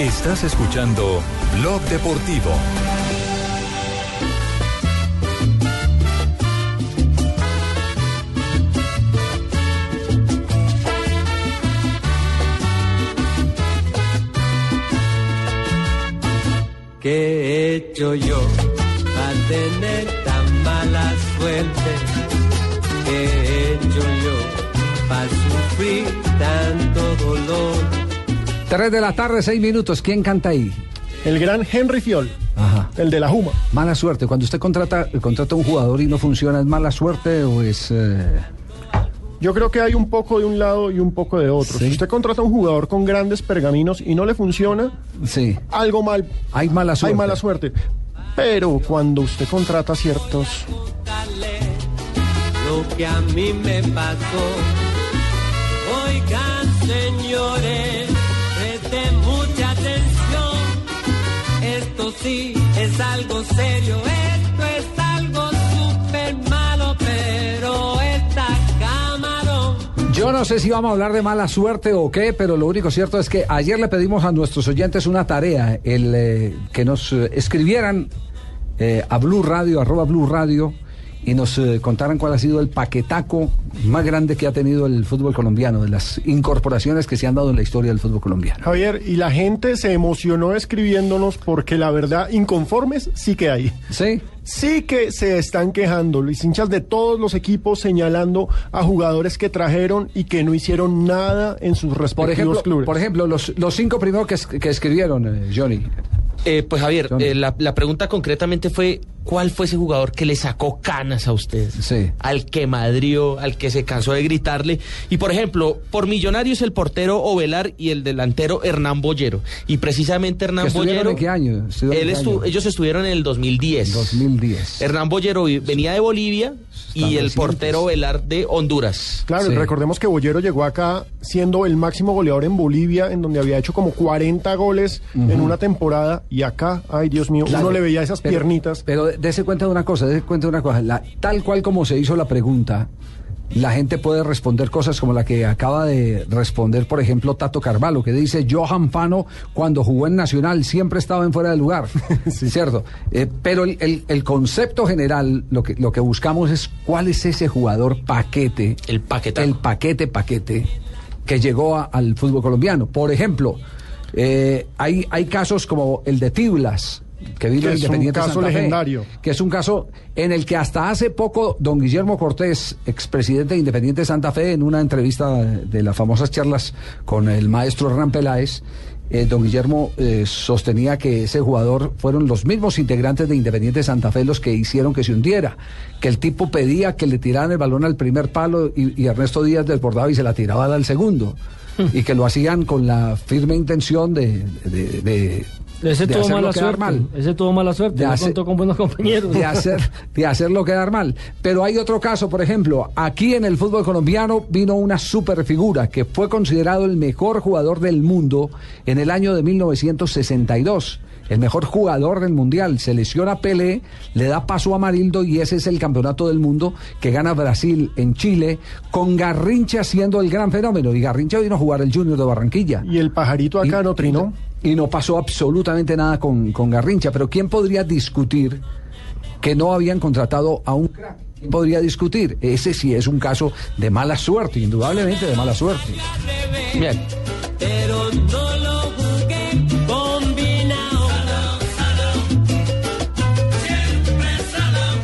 Estás escuchando Blog Deportivo. ¿Qué he hecho yo para tener tan mala suerte? ¿Qué he hecho yo para sufrir tanto dolor? Tres de la tarde, seis minutos. ¿Quién canta ahí? El gran Henry Fiol. Ajá. El de la Juma. Mala suerte. Cuando usted contrata, contrata a un jugador y no funciona, ¿es mala suerte o es...? eh, Yo creo que hay un poco de un lado y un poco de otro. Si usted contrata a un jugador con grandes pergaminos y no le funciona, sí. algo mal. Hay mala suerte. Hay mala suerte. Pero cuando usted contrata ciertos Lo que a mí me pasó. Oigan, señores, es algo serio. Esto es algo súper malo, pero está camarón. Yo no sé si vamos a hablar de mala suerte o qué, pero lo único cierto es que ayer le pedimos a nuestros oyentes una tarea, el eh, que nos eh, escribieran eh, a Blue Radio, arroba Blue Radio, y nos eh, contaran cuál ha sido el paquetaco más grande que ha tenido el fútbol colombiano, de las incorporaciones que se han dado en la historia del fútbol colombiano. Javier, y la gente se emocionó escribiéndonos porque la verdad, inconformes sí que hay. Sí. Sí que se están quejando, los hinchas de todos los equipos señalando a jugadores que trajeron y que no hicieron nada en sus respectivos Por ejemplo, clubes. por ejemplo los, los cinco primeros que, que escribieron, eh, Johnny. Eh, pues Javier, eh, la, la pregunta concretamente fue ¿Cuál fue ese jugador que le sacó canas a usted? Sí. Al que madrió, al que se cansó de gritarle. Y por ejemplo, por Millonarios el portero Ovelar y el delantero Hernán Bollero. Y precisamente Hernán ¿Que estuvieron Bollero. en qué año? ¿Estuvieron Él estu- año? ellos estuvieron en el 2010. 2010. Hernán Bollero venía de Bolivia y el portero Ovelar de Honduras. Claro, recordemos que Bollero llegó acá siendo el máximo goleador en Bolivia, en donde había hecho como 40 goles en una temporada, y acá, ay Dios mío, Claro, uno le veía esas pero- piernitas. Pero dése cuenta de una cosa, dése cuenta de una cosa. La- tal cual como se hizo la pregunta, la gente puede responder cosas como la que acaba de responder, por ejemplo, Tato Carvalho, que dice, Johan Fano, cuando jugó en Nacional, siempre estaba en fuera de lugar. ¿Cierto? Eh, pero el, el- el concepto general, lo que, lo que buscamos es cuál es ese jugador paquete. El paquete. El paquete, paquete, que llegó a- al fútbol colombiano. Por ejemplo, eh, hay, hay casos como el de Tiblas, que vino Que de es un Independiente caso Santa Fe, legendario. que es un caso en el que hasta hace poco don Guillermo Cortés, expresidente de Independiente Santa Fe, en una entrevista de las famosas charlas con el maestro Hernán Peláez, eh, don Guillermo eh, sostenía que ese jugador fueron los mismos integrantes de Independiente Santa Fe los que hicieron que se hundiera, que el tipo pedía que le tiraran el balón al primer palo y, y Ernesto Díaz desbordaba y se la tiraba al segundo. y que lo hacían con la firme intención de, de, de- Ese de tuvo hacerlo mala quedar suerte. mal Ese tuvo mala suerte. De no hacer- contó con buenos compañeros. de hacer de hacerlo quedar mal. Pero hay otro caso, por ejemplo, aquí en el fútbol colombiano vino una superfigura que fue considerado el mejor jugador del mundo en el año de 1962. El mejor jugador del mundial. Se lesiona Pelé, le da paso a Marildo y ese es el campeonato del mundo que gana Brasil en Chile, con Garrincha siendo el gran fenómeno. Y Garrincha vino a jugar el Junior de Barranquilla. Y el pajarito acá no trinó. Y no pasó absolutamente nada con, con Garrincha. Pero ¿quién podría discutir que no habían contratado a un crack? ¿Quién podría discutir? Ese sí es un caso de mala suerte, indudablemente de mala suerte. Bien. Pero no lo jugué combinado. Siempre salado.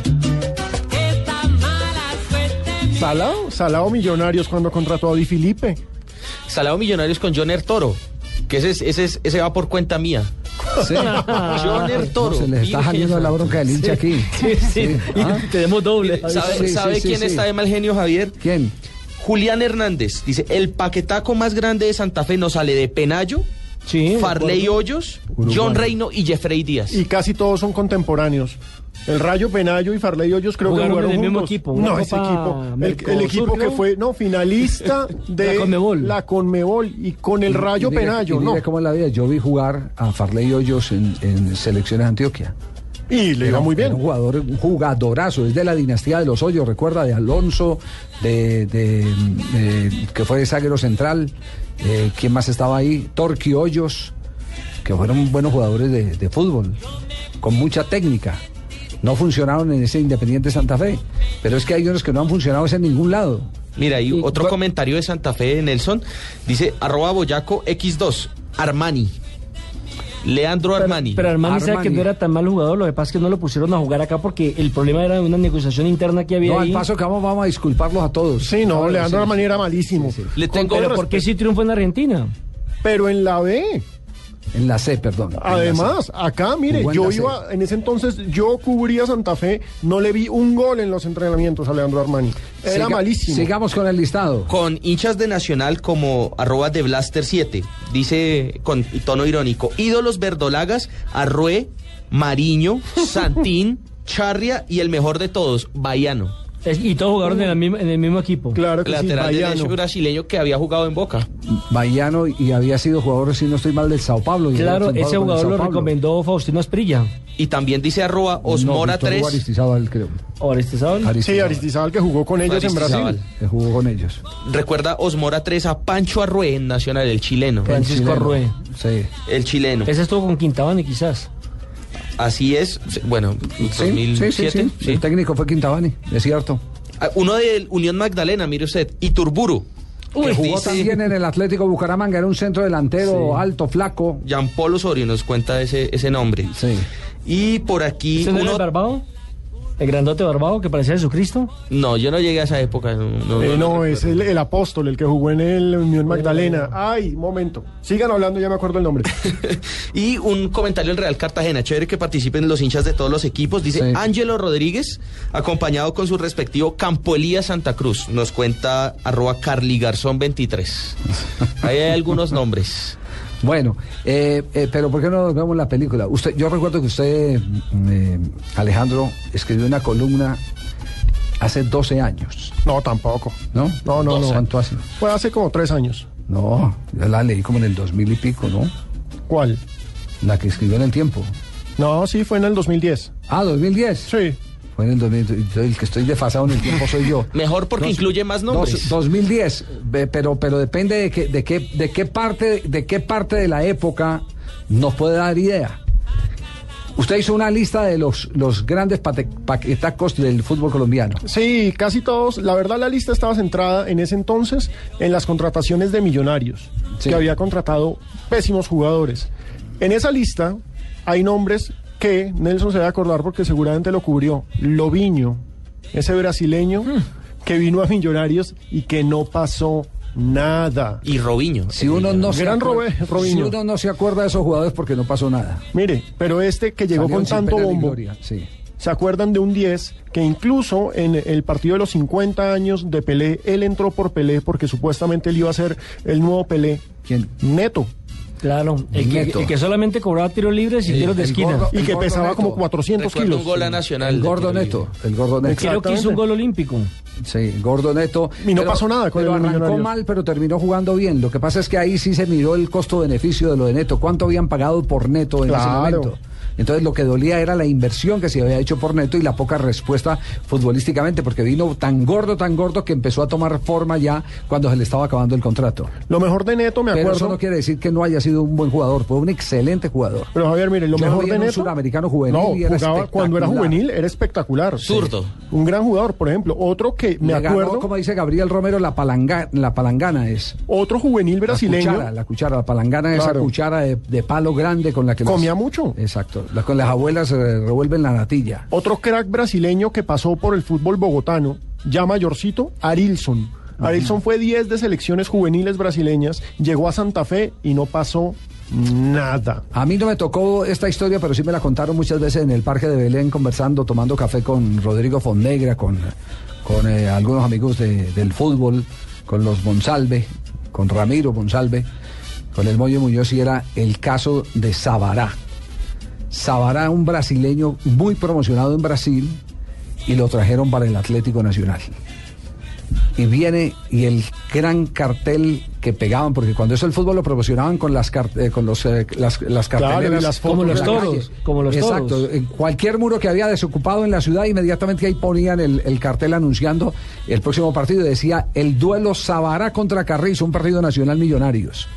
Salado, Salado Millonarios cuando contrató a Di Filipe. Salado Millonarios con Joner Toro. Que ese, es- ese, es- ese va por cuenta mía. Sí. Joner Toro. No, se les está saliendo la bronca del hincha Sí. aquí. Sí, sí. Ah. Tenemos doble. ¿Sabe, Sí, sabe sí, sí, quién sí. está de mal genio, Javier? ¿Quién? Julián Hernández. Dice, el paquetaco más grande de Santa Fe nos sale de Penayo, Sí, Farley. Hoyos, Uruguay. John Reino y Jeffrey Díaz. Y casi todos son contemporáneos. El Rayo Penayo y Farley Hoyos creo Jugaron que jugaron en el mismo equipo, No, ese equipo. El, equipo que creo. fue, no, finalista de La Conmebol. la Conmebol y con el Rayo Y Penayo, y mire ¿no? cómo es la vida. Yo vi jugar a Farley Hoyos en, en selecciones de Antioquia. Y le iba muy bien. un jugador, un jugadorazo, es de la dinastía de los Hoyos, recuerda, de Alonso, de, de- de- que fue de zaguero central, eh, ¿quién más estaba ahí? Torqui Hoyos, que fueron buenos jugadores de, de fútbol, con mucha técnica. No funcionaron en ese Independiente Santa Fe, pero es que hay unos que no han funcionado en ningún lado. Mira, y Y- otro comentario de Santa Fe de Nelson. Dice, arroba boyaco X2, Armani. Leandro Armani. Pero Armani, sabe que no era tan mal jugador, lo que pasa es que no lo pusieron a jugar acá porque el problema era una negociación interna que había No, al paso que vamos, vamos a disculparlos a todos. Sí, no, Leandro Armani era malísimo. Le tengo Pero ¿por qué sí triunfó en Argentina? Pero en la B. En la C, perdón. Además, C. acá, mire, yo C. iba, en ese entonces, yo cubría Santa Fe, no le vi un gol en los entrenamientos a Leandro Armani. Era Siga- malísimo. Sigamos con el listado. Con hinchas de Nacional como arroba de Blaster 7. Dice con tono irónico, ídolos verdolagas, Arrué, Mariño, Santín, Charria y el mejor de todos, Baiano. Es- y todos jugaron en, la misma- en el mismo equipo. Claro que sí, Lateral Baiano. derecho brasileño que había jugado en Boca. Baiano y había sido jugador, si no estoy mal, del Sao Paulo. Claro, ese jugador lo recomendó Faustino Asprilla. Y también dice arroba Osmora No, Víctor 3. Hugo Aristizábal, creo. ¿O Aristizábal? Sí, Aristizábal, Aristizábal que jugó con ellos en Aristizábal. Brasil. que jugó con ellos. Recuerda Osmora 3 a Pancho Arrué en Nacional, el chileno. Francisco. Arrué. Sí. El chileno. Ese estuvo con Quintabani quizás. Así es. Bueno, Sí, sí, 2007. sí, sí. sí. El técnico fue Quintabani, es cierto. Ah, Uno de Unión Magdalena, mire usted. Y Turburu. que jugó también en el Atlético Bucaramanga, era un centro delantero alto, flaco. Jean Paul Osorio nos cuenta ese, ese nombre. Sí. Y por aquí ¿Ese no era uno, el Barbado? El grandote barbado que parecía Jesucristo. No, yo no llegué a esa época. No, no, Eh, no no, es el, el apóstol, el que jugó en el Unión Magdalena. Ay, momento. Sigan hablando, ya me acuerdo el nombre. Y un comentario del Real Cartagena, chévere que participen los hinchas de todos los equipos. Dice Ángelo Rodríguez, acompañado con su respectivo Campo Elías Santa Cruz. Nos cuenta arroba Carly Garzón 23. Ahí hay algunos nombres. Bueno, eh, eh, pero ¿por qué no vemos la película? Usted, yo recuerdo que usted, mm, eh, Alejandro, escribió una columna hace 12 años. No, tampoco. ¿No? No, no, no. ¿Cuánto hace? Fue hace como tres años. No, yo la leí como en el 2000 y pico, ¿no? ¿Cuál? La que escribió en el tiempo. No, sí, fue en el 2010. Ah, 2010. Sí. Fue en el 2000. El que estoy desfasado en el tiempo soy yo. Mejor porque Dos- incluye más nombres. dos- 2010, ve, pero pero depende de qué de qué de qué parte de qué parte de la época nos puede dar idea. Usted hizo una lista de los los grandes paquetacos del fútbol colombiano. Sí, casi todos. La verdad, la lista estaba centrada en ese entonces en las contrataciones de millonarios, que había contratado pésimos jugadores. En esa lista hay nombres que Nelson se debe acordar porque seguramente lo cubrió. Lobiño, ese brasileño que vino a Millonarios y que no pasó nada. Y Robinho. Si uno no se Gran acuerda, Robe- si Robinho. uno no se acuerda de esos jugadores porque no pasó nada. Mire, pero este que llegó con tanto bombo. gloria, sí. ¿Se acuerdan de un 10 que incluso en el partido de los 50 años de Pelé, él entró por Pelé porque supuestamente él iba a ser el nuevo Pelé? ¿Quién? Neto. Claro, el que, el que solamente cobraba tiros libres y El- tiros de esquina. gordo- Y que pesaba como 400 Recuerdo kilos. un gol a Nacional. El gordo neto, libre. el gordo neto. Creo que hizo un gol olímpico. Sí, gordo neto. Y no pasó nada con pero el arrancó mal, pero terminó jugando bien. Lo que pasa es que ahí sí se miró el costo-beneficio de lo de neto. ¿Cuánto habían pagado por neto en ese Claro. momento? Entonces lo que dolía era la inversión que se había hecho por neto y la poca respuesta futbolísticamente, porque vino tan gordo, tan gordo que empezó a tomar forma ya cuando se le estaba acabando el contrato. Lo mejor de Neto, me Pero acuerdo. eso no quiere decir que no haya sido un buen jugador, fue un excelente jugador. Pero Javier, mire, lo Yo mejor de Neto. suramericano juvenil no, y era jugaba cuando era juvenil, era espectacular. Zurdo. Un gran jugador, por ejemplo. Otro que me Le ganó, acuerdo. como dice Gabriel Romero, la, palanga, la palangana es. Otro juvenil brasileño. La cuchara, la cuchara, la palangana, esa Claro. cuchara de, de palo grande con la que Comía mucho. Exacto, la- con las abuelas eh, revuelven la natilla. Otro crack brasileño que pasó por el fútbol bogotano, ya mayorcito, Arilson. Arilson fue 10 de selecciones juveniles brasileñas, llegó a Santa Fe y no pasó nada. A mí no me tocó esta historia, pero sí me la contaron muchas veces en el Parque de Belén, conversando, tomando café con Rodrigo Fonnegra, con, con eh, algunos amigos de- del fútbol, con los Monsalve, con Ramiro Monsalve, con el Moyo Muñoz, y era el caso de Sabará. Sabará, un brasileño muy promocionado en Brasil, y lo trajeron para el Atlético Nacional. Y viene y el gran cartel que pegaban, porque cuando eso el fútbol lo promocionaban con las eh, con los, eh, las, las Claro, y carteleras las Como los la toros, como los Exacto, toros. cualquier muro que había desocupado en la ciudad, inmediatamente ahí ponían el, el cartel anunciando el próximo partido. Decía el duelo Sabará contra Carrizo, un partido nacional millonarios.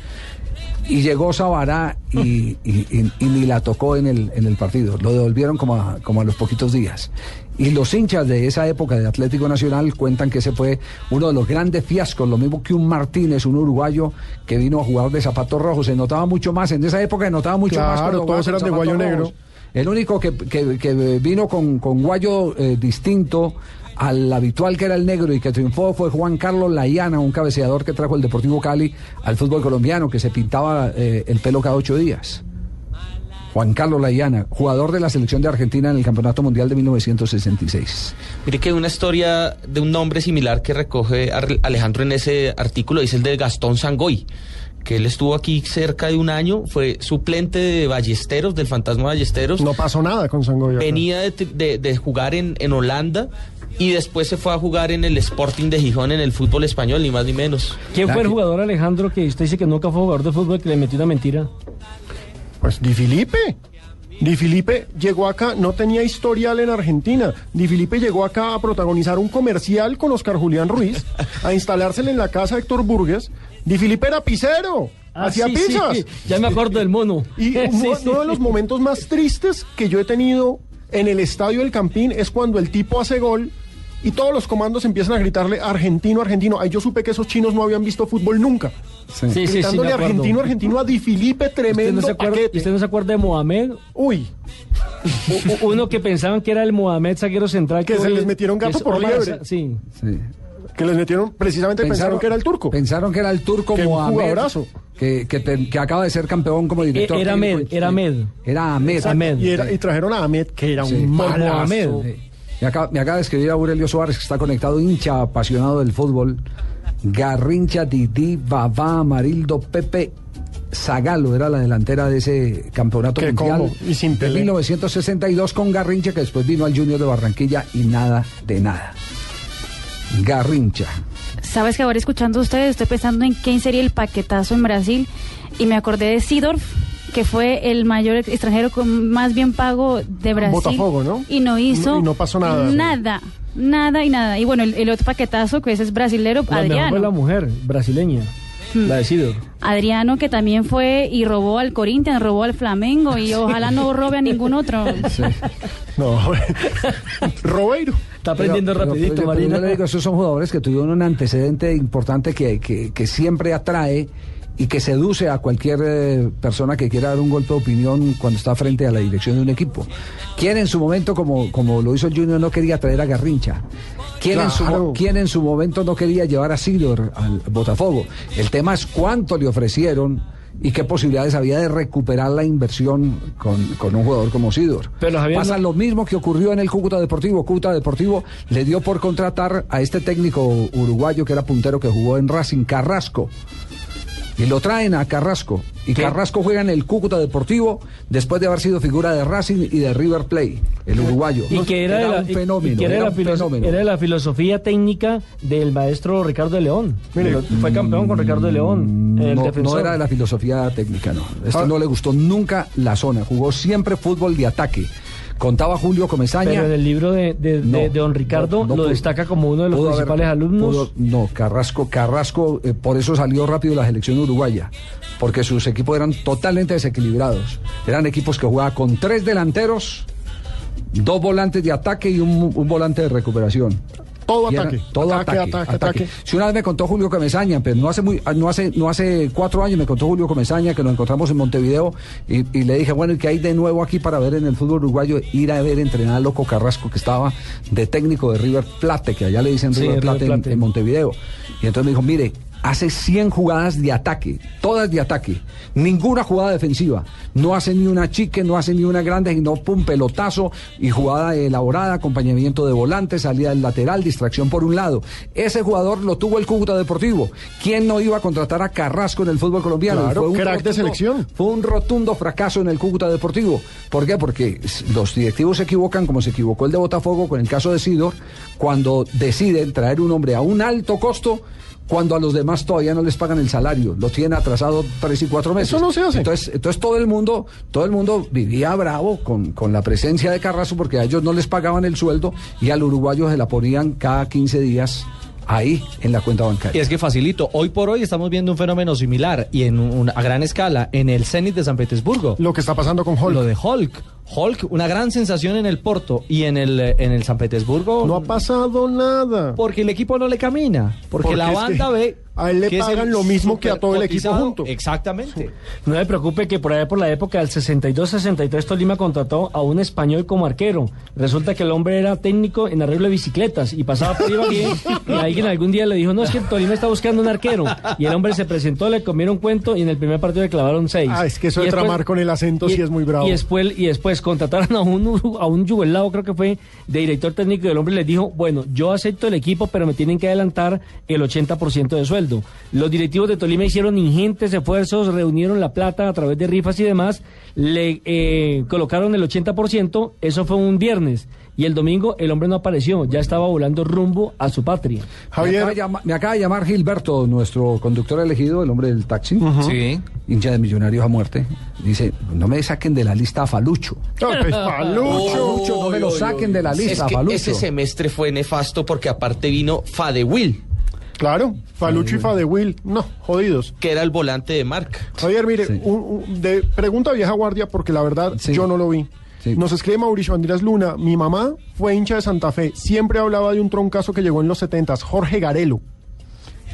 Y llegó Sabará y, y- y- ni la tocó en el, en el partido. Lo devolvieron como a, como a los poquitos días. Y los hinchas de esa época de Atlético Nacional cuentan que ese fue uno de los grandes fiascos, lo mismo que un Martínez, un uruguayo que vino a jugar de zapatos rojos. Se notaba mucho más, en esa época se notaba mucho más. Claro, todos eran de guayo negro. El único que, que- que vino con, con guayo eh, distinto al habitual que era el negro y que triunfó fue Juan Carlos Layana, un cabeceador que trajo el Deportivo Cali al fútbol colombiano, que se pintaba eh, el pelo cada ocho días. Juan Carlos Layana, jugador de la selección de Argentina en el Campeonato Mundial de 1966. Mire que una historia de un nombre similar que recoge Alejandro en ese artículo es el de Gastón Sangoy, que él estuvo aquí cerca de un año, fue suplente de Ballesteros, del Fantasma Ballesteros. No pasó nada con Sangoya. Venía de, de- de jugar en, en Holanda y después se fue a jugar en el Sporting de Gijón en el fútbol español, ni más ni menos. ¿Quién fue el jugador Alejandro que usted dice que nunca fue jugador de fútbol que le metió una mentira? Pues Di Filipe. Di Filipe llegó acá, no tenía historial en Argentina. Di Filipe llegó acá a protagonizar un comercial con Oscar Julián Ruiz, a instalársele en la casa a Héctor Burgues. Di Filipe era pizzero, Ah, hacía sí, pizzas. sí, ya me acuerdo del mono. Y Sí, uno, sí, uno de los momentos más tristes que yo he tenido en el estadio del Campín es cuando el tipo hace gol y todos los comandos empiezan a gritarle argentino, argentino. Ahí yo supe que esos chinos no habían visto fútbol nunca. Sí. Sí, sí, sí, argentino, argentino a Di Filipe, ¿Usted tremendo no, se acuerda, paquete. ¿Usted no se acuerda de Mohamed? Uy, U- Uno que pensaban que era el Mohamed zaguero central. Que se hoy- les metieron gato por liebre. Sí. Sí. que les metieron, precisamente pensaron, que era el turco. Pensaron que era el turco Que un Mohamed, jugadorazo. que, que, te- que acaba de ser campeón como director. E- era. Ahmed, era Ahmed. Era Ahmed. Y, era- y trajeron a Ahmed, que era Sí. un malazo. Mohamed. Me acaba, me acaba de escribir Aurelio Suárez, que está conectado, hincha apasionado del fútbol. Garrincha, Didi, Babá, Amarildo, Pepe, Zagalo era la delantera de ese campeonato ¿Qué, mundial cómo? Y sin de Pelé. 1962 con Garrincha, que después vino al Junior de Barranquilla y nada de nada. Garrincha. Sabes que ahora escuchando a ustedes estoy pensando en quién sería el paquetazo en Brasil y me acordé de Sidorf, que fue el mayor extranjero con más bien pago de Brasil. Botafogo, ¿no? Y no hizo Y no pasó nada. Nada, nada y nada. Y bueno, el, el otro paquetazo que ese es brasilero, La mejor fue la Adriano. mujer brasileña, Hmm. la de Sidor. Adriano que también fue y robó al Corinthians, robó al Flamengo y ojalá no robe a ningún otro. No, Robeiro. Está aprendiendo Pero- rapidito, pero yo- pero Marina. yo le digo, esos son jugadores que tuvieron un antecedente importante que, que- que siempre atrae y que seduce a cualquier eh, persona que quiera dar un golpe de opinión cuando está frente a la dirección de un equipo. ¿Quién en su momento, como, como lo hizo el Junior, no quería traer a Garrincha? ¿Quién, en su, mo- Claro. quién en su momento no quería llevar a Sidor al Botafogo? El tema es cuánto le ofrecieron y qué posibilidades había de recuperar la inversión con, con un jugador como Sidor. Pero, Javier, Pasa lo mismo que ocurrió en el Cúcuta Deportivo. Cúcuta Deportivo le dio por contratar a este técnico uruguayo que era puntero que jugó en Racing, Carrasco. Y lo traen a Carrasco. Y Carrasco juega en el Cúcuta Deportivo después de haber sido figura de Racing y de River Plate, el uruguayo. Y que era, la, un fenómeno. era era de un la filoso- fenómeno. era de la filosofía técnica del maestro Ricardo de León. Mire, Lo- fue campeón con Ricardo de León. El No, no era de la filosofía técnica, no. Esto Ah. no le gustó nunca la zona. Jugó siempre fútbol de ataque. Contaba Julio Comesaña. Pero en el libro de, de, de- No, de don Ricardo no, no lo pudo- destaca como uno de los haber- principales alumnos. pudo- no, Carrasco, Carrasco, eh, por eso salió rápido la selección uruguaya, porque sus equipos eran totalmente desequilibrados. Eran equipos que jugaban con tres delanteros, dos volantes de ataque y un, un volante de recuperación. Todo era- ataque. todo ataque, ataque, ataque, ataque. ataque. Si una vez me contó Julio Comesaña, pero no hace muy, no hace, no hace cuatro años me contó Julio Comesaña que nos encontramos en Montevideo y, y le dije, bueno, ¿y qué hay de nuevo aquí para ver en el fútbol uruguayo? Ir a ver entrenar a Loco Carrasco, que estaba de técnico de River Plate, que allá le dicen Sí, River River Plate, en- Plate. en Montevideo. Y entonces me dijo, mire, hace 100 jugadas de ataque, todas de ataque, ninguna jugada defensiva, no hace ni una chique, no hace ni una grande, sino pum, pelotazo y jugada elaborada, acompañamiento de volante, salida del lateral, distracción por un lado. Ese jugador lo tuvo el Cúcuta Deportivo. ¿Quién no iba a contratar a Carrasco en el fútbol colombiano? Claro, Fue un crack de selección. Fue un rotundo fracaso en el Cúcuta Deportivo. ¿Por qué? Porque los directivos se equivocan, como se equivocó el de Botafogo con el caso de Sidor, cuando deciden traer un hombre a un alto costo cuando a los demás todavía no les pagan el salario, lo tienen atrasado tres y cuatro meses. Eso no se hace. Entonces, entonces todo el mundo, todo el mundo vivía bravo con, con la presencia de Carrasco porque a ellos no les pagaban el sueldo y al uruguayo se la ponían cada 15 días ahí en la cuenta Y bancaria. es que facilito, hoy por hoy estamos viendo un fenómeno similar y en un- a gran escala en el Zenit de San Petersburgo. Lo que está pasando con Hulk. Lo de Hulk. Hulk, una gran sensación en el Porto y en el, eh, en el San Petersburgo. No ha pasado nada. Porque el equipo no le camina. Porque, Porque la banda que ve. A él le pagan lo mismo que a todo el equipo junto. Exactamente. No me preocupe que por ahí por la época del 62-63 Tolima contrató a un español como arquero. Resulta que el hombre era técnico en arreglo de bicicletas y pasaba por Ibagué y alguien algún día le dijo, no, es que Tolima está buscando un arquero. Y el hombre se presentó, le comieron cuento y en el primer partido le clavaron seis. Ah, es que eso Y de después- tramar con el acento sí es muy bravo. Y después, y después contrataron a un, a un yugoslavo, creo que fue, de director técnico y el hombre les dijo, bueno, yo acepto el equipo, pero me tienen que adelantar el 80% de sueldo. Los directivos de Tolima hicieron ingentes esfuerzos, reunieron la plata a través de rifas y demás, le eh, colocaron el 80%, eso fue un viernes. Y el domingo el hombre no apareció, ya estaba volando rumbo a su patria. Me acaba, de llama- me acaba de llamar Gilberto, nuestro conductor elegido, el hombre del taxi. Sí. Hincha de Millonarios a muerte. Dice, no me saquen de la lista a Falucho. No, pues. Falucho, no me lo saquen de la Es lista, que Falucho. ese semestre fue nefasto porque aparte vino Fadewil, Claro, Falucho y Fadewil. No, jodidos. que era el volante de marca. Javier, mire, un- un- de pregunta vieja guardia, porque la verdad yo no lo vi. Nos escribe Mauricio Andrés Luna. Mi mamá fue hincha de Santa Fe. Siempre hablaba de un troncazo que llegó en los 70 Jorge Garelo.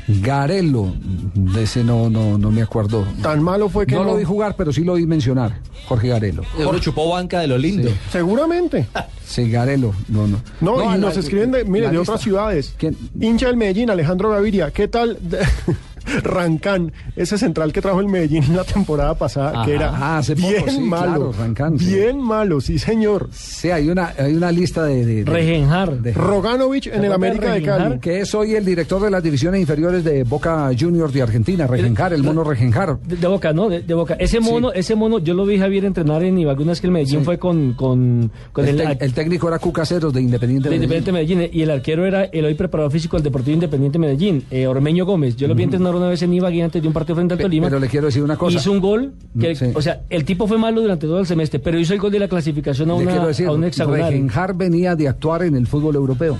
Garelo, de ese no, no, no me acuerdo. Tan malo fue que no, no. lo vi jugar, pero sí lo vi mencionar. Jorge Garelo. Seguro chupó banca de lo lindo. Seguramente. Sí, Garelo. No, no. No, y la- nos escriben de, mire, de lista. otras ciudades. Hincha del Medellín, Alejandro Gaviria. ¿Qué tal? Rancán, ese central que trajo el Medellín la temporada pasada, que era hace poco, bien sí, malo. claro, Rancán, sí. bien malo, sí, señor. Sí, hay una, hay una lista de... de, de- Regenjar. de- Roganovich en el América de Cali. Que es hoy el director de las divisiones inferiores de Boca Juniors de Argentina, Regenjar, el mono Regenjar. De, de Boca, ¿no? De, de Boca. Ese mono, ese mono, yo lo vi Javier entrenar en Ibagunas que el Medellín Sí. fue con, con, con El, el, tec- el técnico era Cucaseros de Independiente de Medellín. Independiente Medellín y el arquero era el hoy preparador físico del Deportivo Independiente Medellín, eh, Ormeño Gómez. Yo lo vi entrenar una vez en Ibagué antes de un partido frente al Tolima. pero le quiero decir una cosa. Hizo un gol, que, Sí. o sea, el tipo fue malo durante todo el semestre, pero hizo el gol de la clasificación a, una, decir, a un hexagonal. Regenjar venía de actuar en el fútbol europeo.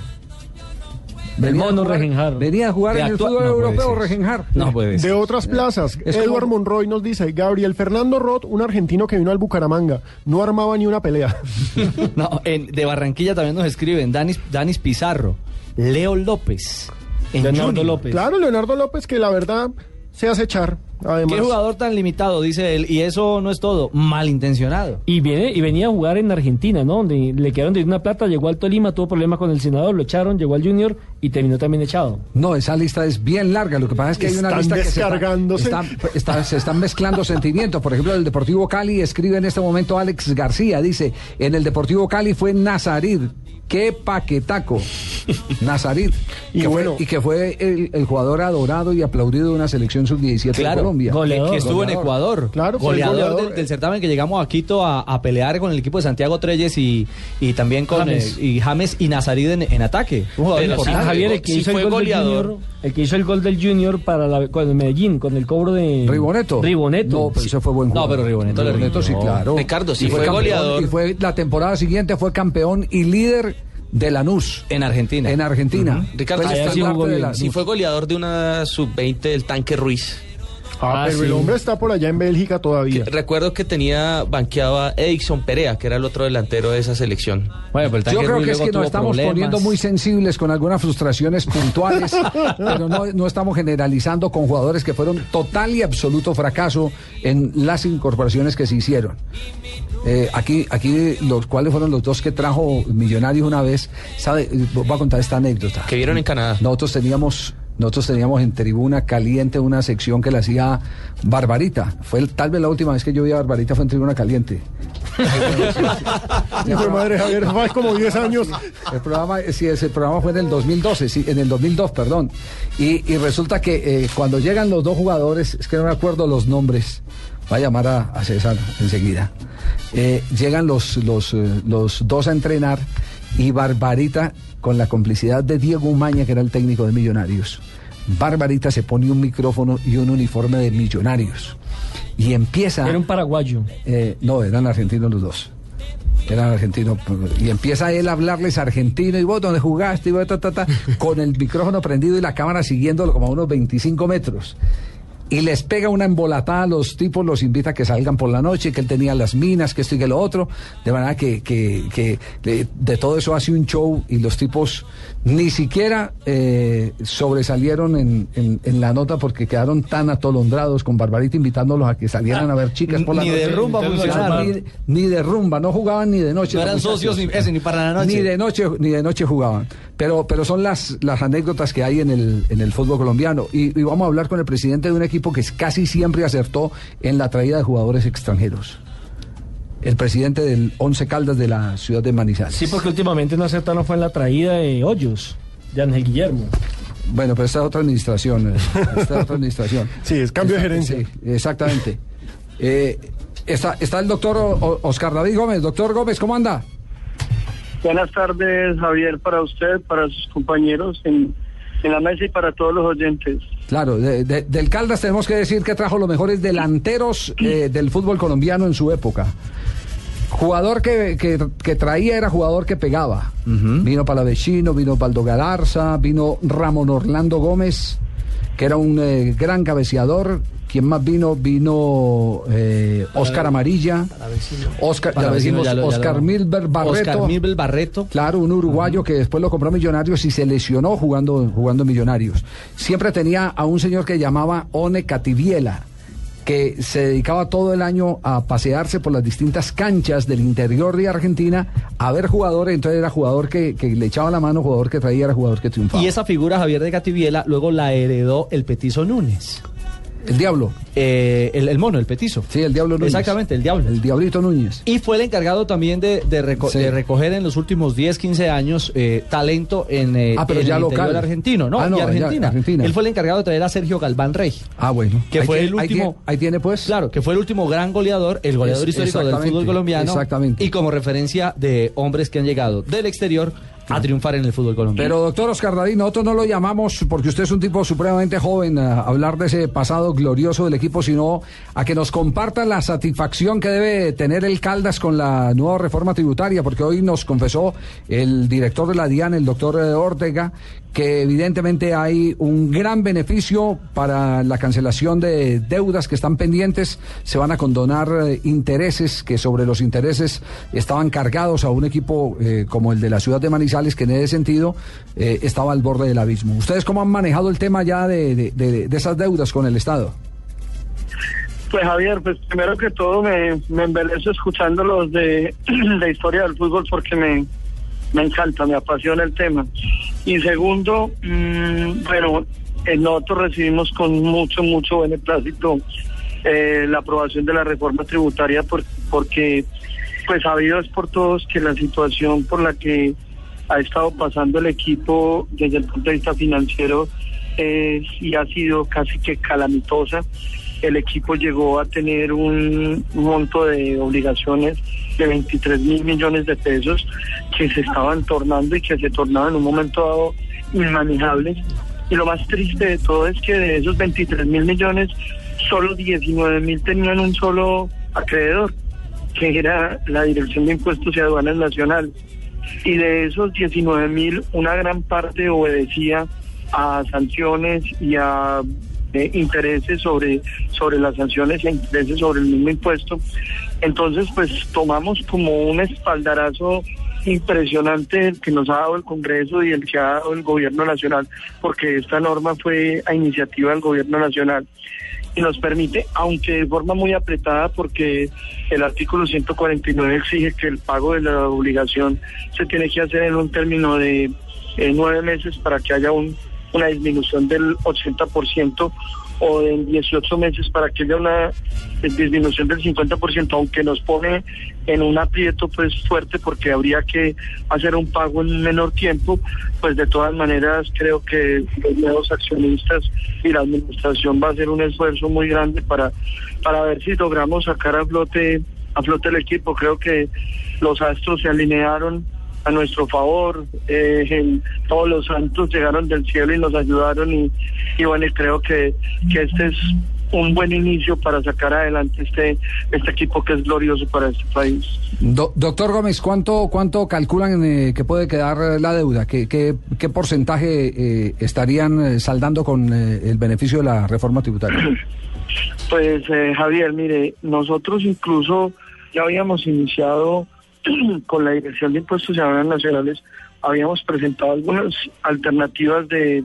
El Venía a mono jugar- Regenjar. Venía a jugar en el fútbol no europeo. Regenjar. No puede ser. De otras plazas, Es como- Edward Monroy nos dice, Gabriel Fernando Roth, un argentino que vino al Bucaramanga, no armaba ni una pelea. No, en- de Barranquilla también nos escriben Danis, Danis Pizarro, Leo López. En Leonardo. López. Claro, Leonardo López, que la verdad se hace echar. Además, Qué jugador tan limitado, dice él, y eso no es todo, malintencionado. Y, viene, y venía a jugar en Argentina, ¿no? Donde le quedaron de una plata, llegó al Tolima, tuvo problemas con el senador, lo echaron, llegó al Junior y terminó también echado. No, esa lista es bien larga. Lo que pasa es que hay una lista que se está- está- se están mezclando sentimientos. Por ejemplo, el Deportivo Cali escribe en este momento Alex García. Dice, en el Deportivo Cali fue Nazarid. ¡Qué paquetaco! Nazarid. Y que bueno. fue, y que fue el, el jugador adorado y aplaudido de una selección sub-17 de Claro, Colombia. Goleador. que estuvo en. Ecuador. Claro, fue goleador, goleador. Del, del certamen que llegamos a Quito a, a pelear con el equipo de Santiago Treyes y, y también con James. eh, y James y Nazarid en, en ataque. Un jugador Pero sí, importante. Javier, el que sí hizo fue el gol goleador. Junior, el que hizo el gol del Junior para la, con el Medellín, con el cobro de Riboneto. Riboneto. No, pero ese fue buen No, jugador. pero Riboneto sí, claro. Ricardo, sí Y fue campeón, goleador. Y fue la temporada siguiente fue campeón y líder de Lanús. En Argentina. En Argentina. Ricardo, Allá sí jugó de. Lanús. sí fue goleador de una sub-20 del tanque Ruiz. Ah, Ah, pero sí. el hombre está por allá en Bélgica todavía. Recuerdo que tenía banqueado a Edison Perea, que era el otro delantero de esa selección. Bueno, pero el Yo creo Ruiz que es que nos estamos problemas. poniendo muy sensibles con algunas frustraciones puntuales, pero no, no estamos generalizando con jugadores que fueron total y absoluto fracaso en las incorporaciones que se hicieron. Eh, aquí, aquí los cuáles fueron los dos que trajo Millonarios una vez. ¿Sabe? Voy a contar esta anécdota. Que vieron en Canadá. Nosotros teníamos, nosotros teníamos en tribuna caliente una sección que la hacía Barbarita. Fue el- tal vez la última vez que yo vi a Barbarita fue en tribuna caliente. De madre Javier, fue como 10 años. El programa, sí, ese programa fue en el 2012, sí, en el 2002, perdón. Y, y resulta que eh, cuando llegan los dos jugadores, es que no me acuerdo los nombres, va a llamar a, a César enseguida. Eh, llegan los, los, eh, los dos a entrenar y Barbarita, con la complicidad de Diego Umaña, que era el técnico de Millonarios, Barbarita se pone un micrófono y un uniforme de Millonarios. Y empieza... Era un paraguayo. Eh, no, eran argentinos los dos. Eran argentinos. Y empieza él a hablarles argentino. ¿Y vos dónde jugaste? Y vos, ta, ta, ta, con el micrófono prendido y la cámara siguiéndolo como a unos 25 metros. Y les pega una embolatada a los tipos, los invita a que salgan por la noche, que él tenía las minas, que esto y que lo otro. De manera que, que, que de, de todo eso hace un show y los tipos ni siquiera eh, sobresalieron en, en- en la nota porque quedaron tan atolondrados con Barbarita invitándolos a que salieran a ver chicas por la Ni noche. de rumba funcionaba. Ni, ni de rumba, no jugaban ni de noche. No eran socios ni, ese, ni para la noche. Ni de noche, ni de noche jugaban. Pero, pero son las, las anécdotas que hay en el, en el fútbol colombiano. Y, y vamos a hablar con el presidente de un equipo que casi siempre acertó en la traída de jugadores extranjeros. El presidente del Once Caldas de la ciudad de Manizales. Sí, porque últimamente no acertaron fue en la traída de Hoyos, de Ángel Guillermo. Bueno, pero esta es otra administración. eh, Esta es otra administración. Sí, es cambio de gerencia. Sí, exactamente. Eh, está, está el doctor O- O- Oscar David Gómez. Doctor Gómez, ¿cómo anda? Buenas tardes, Javier, para usted, para sus compañeros en, en la mesa y para todos los oyentes. Claro, de- de- del Caldas tenemos que decir que trajo los mejores delanteros eh, del fútbol colombiano en su época. Jugador que, que- que traía era jugador que pegaba. Vino Palavecino, vino Baldo Galarza, vino Ramón Orlando Gómez. Que era un eh, gran cabeceador. ¿Quién más vino? Vino eh, Oscar Amarilla. Oscar, ya lo- ya Oscar lo- Milber Barreto. Oscar Milber Barreto. Claro, un uruguayo que después lo compró a Millonarios y se lesionó jugando, jugando Millonarios. Siempre tenía a un señor que llamaba One Cativiela, que se dedicaba todo el año a pasearse por las distintas canchas del interior de Argentina a ver jugadores. Entonces era jugador que, que le echaba la mano, jugador que traía, era jugador que triunfaba. Y esa figura, Javier de Gativiela, luego la heredó el Petizo Núñez. El Diablo. el, el mono, el Petizo. Sí, el Diablo Núñez. Exactamente, el Diablo. El Diablito Núñez. Y fue el encargado también de, de reco- Sí. de recoger en los últimos 10, 15 años eh, talento en, eh, Ah, pero en ya el local. argentino, ¿no? Ah, no, y ya, Argentina. Él fue el encargado de traer a Sergio Galván Rey. Ah, bueno. Que Ahí fue tiene- el ahí último. tiene- ahí tiene, pues. Claro, que fue el último gran goleador, el goleador Es- histórico del fútbol colombiano. exactamente. Y como referencia de hombres que han llegado del exterior a triunfar en el fútbol colombiano. Pero doctor Oscar Darín, nosotros no lo llamamos porque usted es un tipo supremamente joven a hablar de ese pasado glorioso del equipo, sino a que nos comparta la satisfacción que debe tener el Caldas con la nueva reforma tributaria, porque hoy nos confesó el director de la DIAN, el doctor eh, Ortega, que evidentemente hay un gran beneficio para la cancelación de deudas que están pendientes, se van a condonar eh, intereses que sobre los intereses estaban cargados a un equipo eh, como el de la ciudad de Manizales, que en ese sentido eh, estaba al borde del abismo. ¿Ustedes cómo han manejado el tema ya de, de- esas deudas con el Estado? Pues Javier, pues primero que todo me, me embelezo escuchando los de la historia del fútbol porque me, me encanta, me apasiona el tema. Y segundo, mm, bueno, eh, nosotros recibimos con mucho, mucho beneplácito eh, la aprobación de la reforma tributaria por- porque pues sabido es por todos que la situación por la que ha estado pasando el equipo desde el punto de vista financiero es y ha sido casi que calamitosa. El equipo llegó a tener un monto de obligaciones de 23 mil millones de pesos que se estaban tornando y que se tornaban en un momento dado inmanejables. Y lo más triste de todo es que de esos 23 mil millones, solo 19 mil tenían un solo acreedor, que era la Dirección de Impuestos y Aduanas Nacional. Y de esos 19 mil, una gran parte obedecía a sanciones y a eh, intereses sobre, sobre las sanciones a intereses sobre el mismo impuesto. Entonces, pues tomamos como un espaldarazo impresionante el que nos ha dado el Congreso y el que ha dado el Gobierno Nacional, porque esta norma fue a iniciativa del Gobierno Nacional y nos permite, aunque de forma muy apretada, porque el artículo 149 exige que el pago de la obligación se tiene que hacer en un término de eh, nueve meses para que haya un- una disminución del 80% o en 18 meses para que haya una disminución del 50%, aunque nos pone en un aprieto pues fuerte porque habría que hacer un pago en menor tiempo, pues de todas maneras creo que los nuevos accionistas y la administración va a hacer un esfuerzo muy grande para, para ver si logramos sacar a flote, a flote el equipo. Creo que los astros se alinearon a nuestro favor, eh, el- todos los santos llegaron del cielo y nos ayudaron y, y bueno, y creo que, que este es un buen inicio para sacar adelante este, este equipo que es glorioso para este país. Do- doctor Gómez, ¿cuánto, cuánto calculan eh, que puede quedar la deuda? ¿Qué, qué, qué porcentaje eh, estarían eh, saldando con eh, el beneficio de la reforma tributaria? Pues eh, Javier, mire, nosotros incluso ya habíamos iniciado con la Dirección de Impuestos y Aduanas Nacionales, habíamos presentado algunas alternativas de,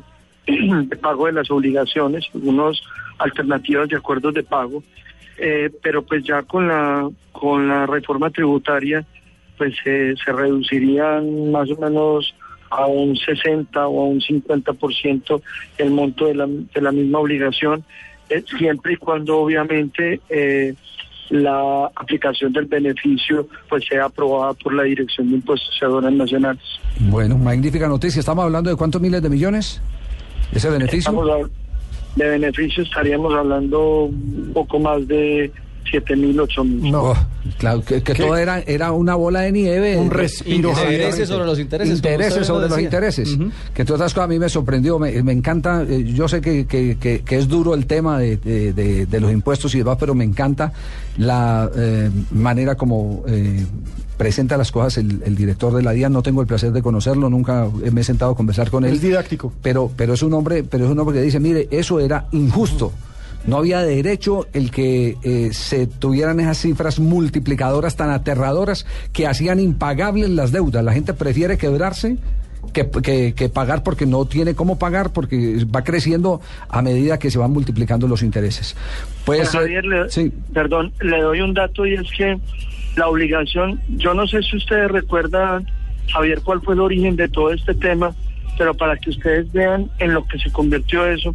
pago de las obligaciones, algunas alternativas de acuerdos de pago, eh, pero pues ya con la con la reforma tributaria, pues eh, se reducirían más o menos a un 60 o a un 50% el monto de la, de la misma obligación, eh, siempre y cuando obviamente eh, la aplicación del beneficio pues sea aprobada por la Dirección de Impuestos y Aduanas Nacionales. Bueno, magnífica noticia. ¿Estamos hablando de cuántos miles de millones? ¿Ese beneficio? Estamos de beneficio estaríamos hablando un poco más de siete mil, ocho mil. No. claro, que, que todo era, era una bola de nieve. Un respiro. Intereses sobre los intereses. Intereses sobre lo los intereses. Que entre otras cosas a mí me sorprendió, me, me encanta, eh, yo sé que, que- que- que es duro el tema de, de- de- de los impuestos y demás, pero me encanta la eh, manera como eh, presenta las cosas el, el director de la DIAN. No tengo el placer de conocerlo, nunca me he sentado a conversar con él. Es didáctico. Pero, pero es un hombre, pero es un hombre que dice, mire, eso era injusto. No había derecho el que eh, se tuvieran esas cifras multiplicadoras tan aterradoras que hacían impagables las deudas. La gente prefiere quebrarse que, que- que pagar porque no tiene cómo pagar porque va creciendo a medida que se van multiplicando los intereses. Pues, Javier, le- sí. perdón, le doy un dato y es que la obligación, yo no sé si ustedes recuerdan, Javier, cuál fue el origen de todo este tema, pero para que ustedes vean en lo que se convirtió eso,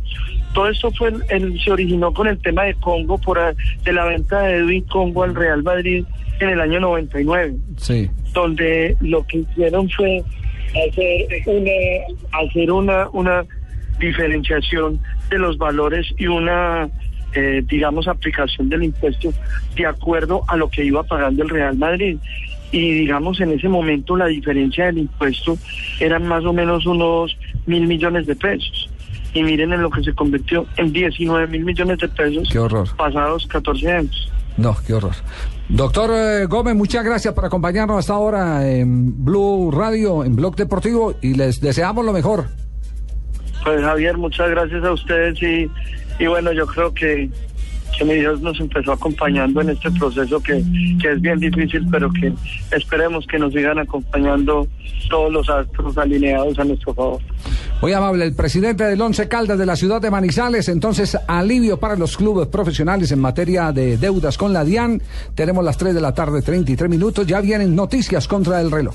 todo esto fue, el- el- se originó con el tema de Congo, por a- de la venta de Edwin Congo al Real Madrid en el año 99 Sí. donde lo que hicieron fue hacer una hacer una una diferenciación de los valores y una eh, digamos aplicación del impuesto de acuerdo a lo que iba pagando el Real Madrid. Y digamos en ese momento la diferencia del impuesto eran más o menos unos mil millones de pesos y miren en lo que se convirtió en 19 mil millones de pesos Qué horror. pasados 14 años No, qué horror. Doctor eh, Gómez, muchas gracias por acompañarnos hasta ahora en Blue Radio, en Blog Deportivo, y les deseamos lo mejor. Pues Javier, muchas gracias a ustedes y, y bueno, yo creo que, que mi Dios nos empezó acompañando en este proceso que, que es bien difícil, pero que esperemos que nos sigan acompañando todos los astros alineados a nuestro favor. Muy amable, el presidente del Once Caldas de la ciudad de Manizales, entonces alivio para los clubes profesionales en materia de deudas con la DIAN. Tenemos las 3 de la tarde, 33 minutos, ya vienen noticias contra el reloj.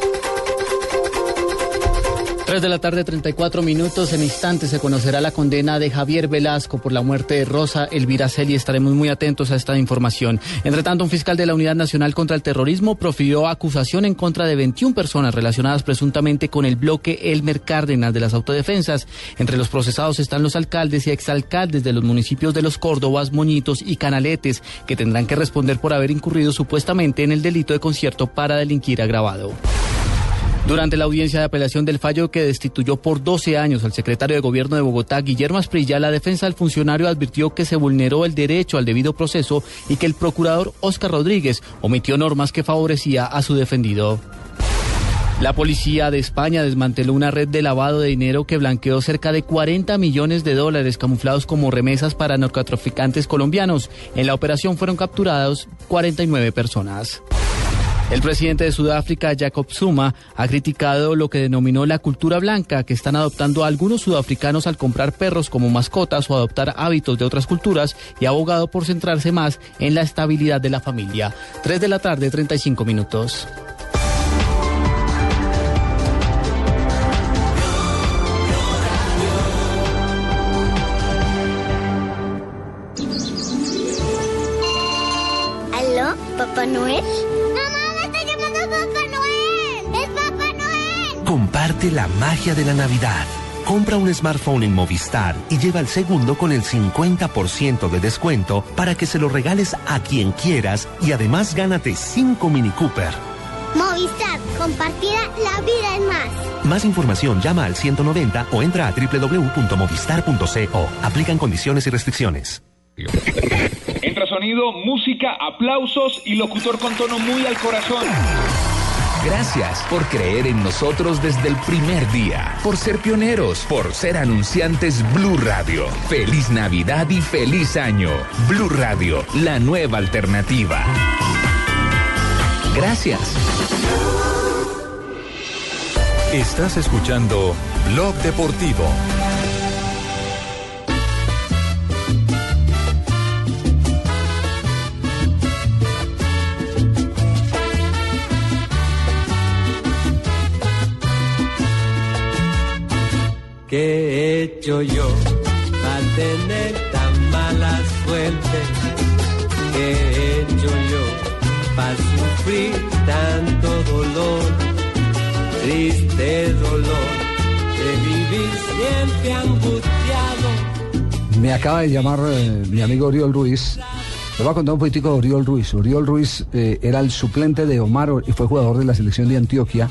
3 de la tarde, 34 minutos. En instantes se conocerá la condena de Javier Velasco por la muerte de Rosa Elvira Celi. Estaremos muy atentos a esta información. Entre tanto, un fiscal de la Unidad Nacional contra el Terrorismo profirió acusación en contra de 21 personas relacionadas presuntamente con el bloque Elmer Cárdenas de las autodefensas. Entre los procesados están los alcaldes y exalcaldes de los municipios de Los Córdobas, Moñitos y Canaletes, que tendrán que responder por haber incurrido supuestamente en el delito de concierto para delinquir agravado. Durante la audiencia de apelación del fallo que destituyó por 12 años al secretario de Gobierno de Bogotá, Guillermo Asprilla, la defensa del funcionario advirtió que se vulneró el derecho al debido proceso y que el procurador Oscar Rodríguez omitió normas que favorecía a su defendido. La policía de España desmanteló una red de lavado de dinero que blanqueó cerca de 40 millones de dólares camuflados como remesas para narcotraficantes colombianos. En la operación fueron capturados 49 personas. El presidente de Sudáfrica, Jacob Zuma, ha criticado lo que denominó la cultura blanca que están adoptando algunos sudafricanos al comprar perros como mascotas o adoptar hábitos de otras culturas y ha abogado por centrarse más en la estabilidad de la familia. 3 de la tarde, 35 minutos. ¿Aló, Papá Noel? Comparte la magia de la Navidad. Compra un smartphone en Movistar y lleva el segundo con el 50% de descuento para que se lo regales a quien quieras y además gánate 5 Mini Cooper. Movistar, compartida, la vida es más. Más información llama al 190 o entra a www.movistar.co. Aplican condiciones y restricciones. Entra sonido, música, aplausos y locutor con tono muy al corazón. Gracias por creer en nosotros desde el primer día, por ser pioneros, por ser anunciantes Blue Radio. Feliz Navidad y feliz año. Blue Radio, la nueva alternativa. Gracias. Estás escuchando Blog Deportivo. ¿Qué he hecho yo para tener tan mala suerte? ¿Qué he hecho yo para sufrir tanto dolor, triste dolor de vivir siempre angustiado? Me acaba de llamar eh, mi amigo Oriol Ruiz. Le voy a contar un poquitico de Oriol Ruiz. Oriol Ruiz eh, era el suplente de Omar y fue jugador de la selección de Antioquia.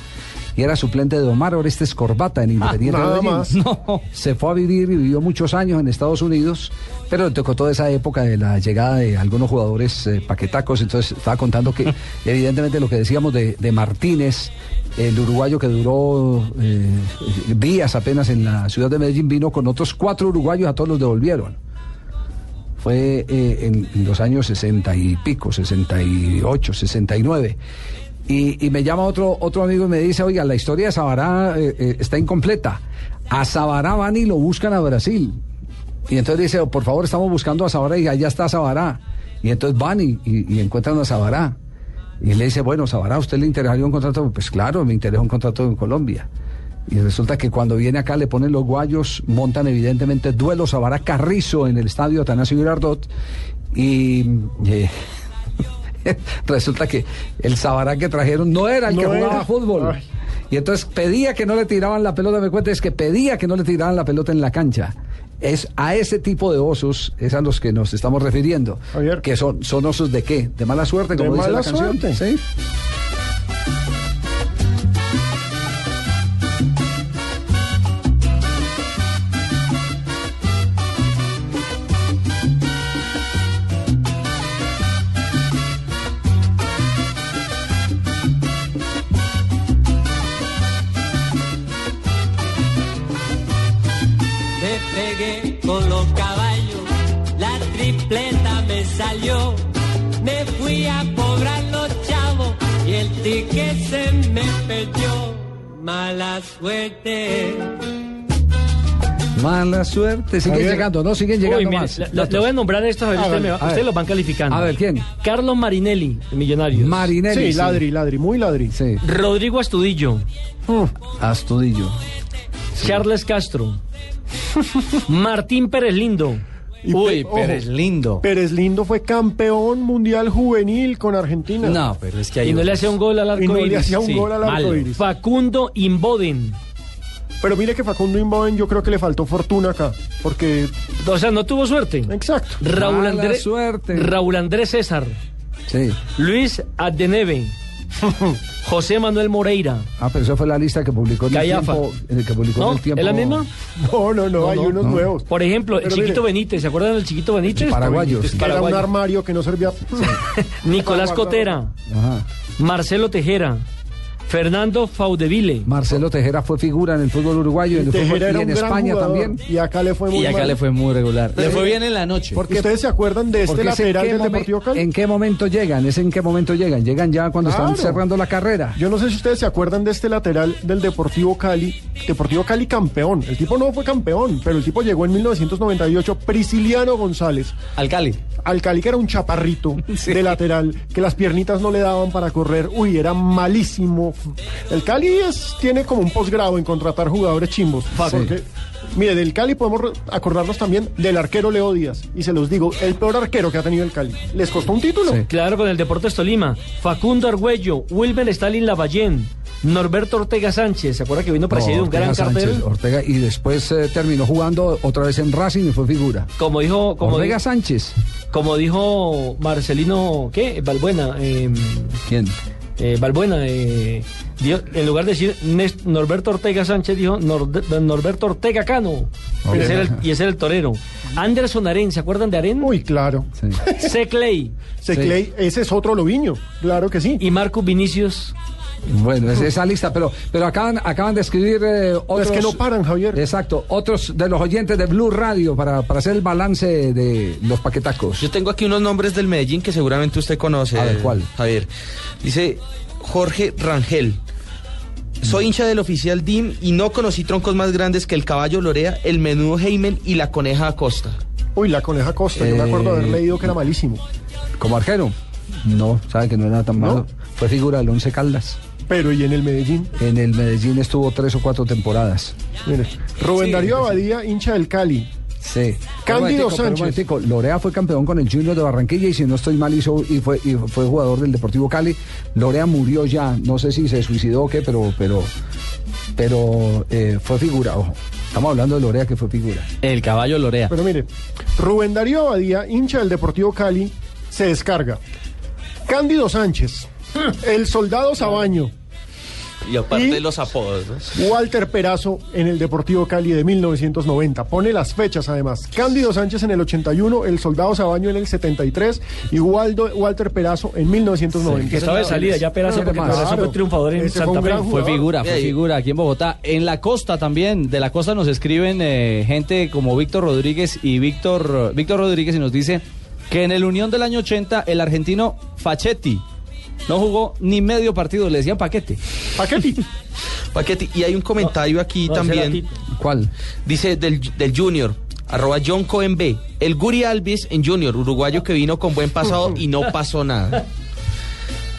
Y era suplente de Omar Orestes Corbata en Independiente nada Medellín. más. No, se fue a vivir y vivió muchos años en Estados Unidos, pero le tocó toda esa época de la llegada de algunos jugadores eh, paquetacos. Entonces estaba contando que, evidentemente, lo que decíamos de, de Martínez, el uruguayo que duró eh, días apenas en la ciudad de Medellín, vino con otros cuatro uruguayos, a todos los devolvieron fue eh, en, en los años 60 y pico, 68, 69. Y, me llama otro, otro amigo y me dice, oiga, la historia de Sabará eh, eh, está incompleta. A Sabará van y lo buscan a Brasil. Y entonces dice, por favor, estamos buscando a Sabará y allá está Sabará. Y entonces van y, encuentran a Sabará. Y le dice, bueno, Sabará, ¿usted le interesaría un contrato? Pues claro, me interesa un contrato en Colombia. Y resulta que cuando viene acá le ponen los guayos, montan evidentemente duelo Sabará Carrizo en el estadio Atanasio Girardot. Y eh, resulta que el Sabará que trajeron no era el que jugaba era. fútbol. Ay. Y entonces pedía que no le tiraban la pelota, me cuenta, es que pedía que no le tiraran la pelota en la cancha. Es a ese tipo de osos, es a los que nos estamos refiriendo. Que son, son osos de qué? ¿De mala suerte, De como dice mala la canción? suerte. ¿Sí? Mala suerte. Mala suerte. Siguen llegando, ¿no? Siguen llegando Uy, mire, más. le, voy a nombrar estos, a ver, A usted ver, me va- a ustedes ver. los van calificando. A ver, ¿quién? Carlos Marinelli, de Millonarios. Marinelli. Sí, ladri, ladri, muy ladri. Sí. Rodrigo Astudillo. Astudillo. Charles Castro. Martín Pérez Lindo. Y Uy, Pe- Pérez Lindo. Pérez Lindo fue campeón mundial juvenil con Argentina. No, pero es que hay Y no le hacía un gol al arco Y no le iris. hacía un Sí, gol al arco iris. Facundo Imboden. Pero mire que Facundo Imboden yo creo que le faltó fortuna acá. Porque. O sea, no tuvo suerte. Exacto. Raúl Andrés. suerte. Raúl Andrés César. Sí. Luis Adeneve. José Manuel Moreira. Ah, pero esa fue la lista que publicó en el tiempo. En el que publicó el tiempo. ¿Es la misma? No, no, no, hay unos no. nuevos. Por ejemplo, el chiquito mire, Benítez. ¿Se acuerdan del chiquito Benítez? Paraguayos. Que era un armario que no servía. Nicolás Cotera. Ajá. Marcelo Tejera. Fernando Faudeville. Marcelo Tejera fue figura en el fútbol uruguayo y en, el fútbol- y en España jugador, también. Y acá le fue muy Y acá mal. le fue muy regular. Le fue bien en la noche. Porque- ¿Ustedes se acuerdan de este lateral del Deportivo Cali? ¿En qué momento llegan? ¿Es en qué momento llegan? Llegan ya cuando están cerrando la carrera. Yo no sé si ustedes se acuerdan de este lateral del Deportivo Cali. Deportivo Cali campeón. El tipo no fue campeón, pero el tipo llegó en 1998. Prisciliano González. Al Cali. Al Cali que era un chaparrito de lateral, que las piernitas no le daban para correr. Uy, era malísimo. El Cali es, tiene como un posgrado en contratar jugadores chimbos. Porque, mire, del Cali podemos acordarnos también del arquero Leo Díaz. Y se los digo, el peor arquero que ha tenido el Cali. ¿Les costó un título? Claro, con el Deportes Tolima. Facundo Argüello. Wilmer Stalin Lavallén. Norberto Ortega Sánchez. ¿Se acuerda que vino precedido No, un gran cartel? Sánchez, Ortega, y después eh, terminó jugando otra vez en Racing y fue figura. Como dijo. Como Ortega di- Sánchez. Como dijo Marcelino, ¿qué? Balbuena. eh, ¿Quién? Eh, Balbuena, eh, dio- en lugar de decir Norberto Ortega Sánchez, dijo Norberto Ortega Cano. Y ese, era el, y ese era el torero. Anderson Aren, ¿se acuerdan de Aren? Uy, claro. C. Clay. Secley, ese es otro Loviño, claro que sí. Y Marcus Vinicius. Bueno, es esa lista, pero, pero acaban, acaban de escribir eh, otros. Es que no paran, Javier. Exacto, otros de los oyentes de Blue Radio para, para hacer el balance de los paquetacos. Yo tengo aquí unos nombres del Medellín que seguramente usted conoce. A ver, ¿cuál? Javier. Dice Jorge Rangel. Soy hincha del oficial DIM y no conocí troncos más grandes que el caballo Lorea, el menudo Heimen y la coneja Acosta. Uy, la coneja Costa, yo me acuerdo haber Eh, leído que era malísimo. ¿Como arquero? No, sabe que no era tan malo. Fue figura del Once Caldas. Pero ¿y en el Medellín? En el Medellín estuvo tres o cuatro temporadas. Mire, Rubén Sí, Darío sí. Abadía, hincha del Cali. Sí. Cándido Sánchez. momentico, Lorea fue campeón con el Junior de Barranquilla y si no estoy mal hizo y fue y fue jugador del Deportivo Cali. Lorea murió ya, no sé si se suicidó o qué, pero pero pero eh, fue figura, ojo. Estamos hablando de Lorea que fue figura. El caballo Lorea. Pero mire, Rubén Darío Abadía, hincha del Deportivo Cali, se descarga. Cándido Sánchez, el soldado Sabaño, Y aparte Y- de los apodos, ¿no? Walter Perazo en el Deportivo Cali de 1990. Pone las fechas además. Cándido Sánchez en el 81, el soldado Sabaño en el 73 y Waldo, Walter Perazo en 1990. que estaba de salida ya Perazo, porque Perazo fue triunfador en Santa Fe. Fue figura, fue figura aquí en Bogotá. En la costa también, de la costa nos escriben eh, gente como Víctor Rodríguez y Víctor Víctor Rodríguez y nos dice que en el Unión del año 80 el argentino Fachetti no jugó ni medio partido, le decían paquete. Paquete. Paquete. Y hay un comentario aquí no, también. ¿Cuál? Dice del, del Junior. Arroba John Cohen B. El Guri Alvis en Junior, uruguayo que vino con buen pasado y no pasó nada.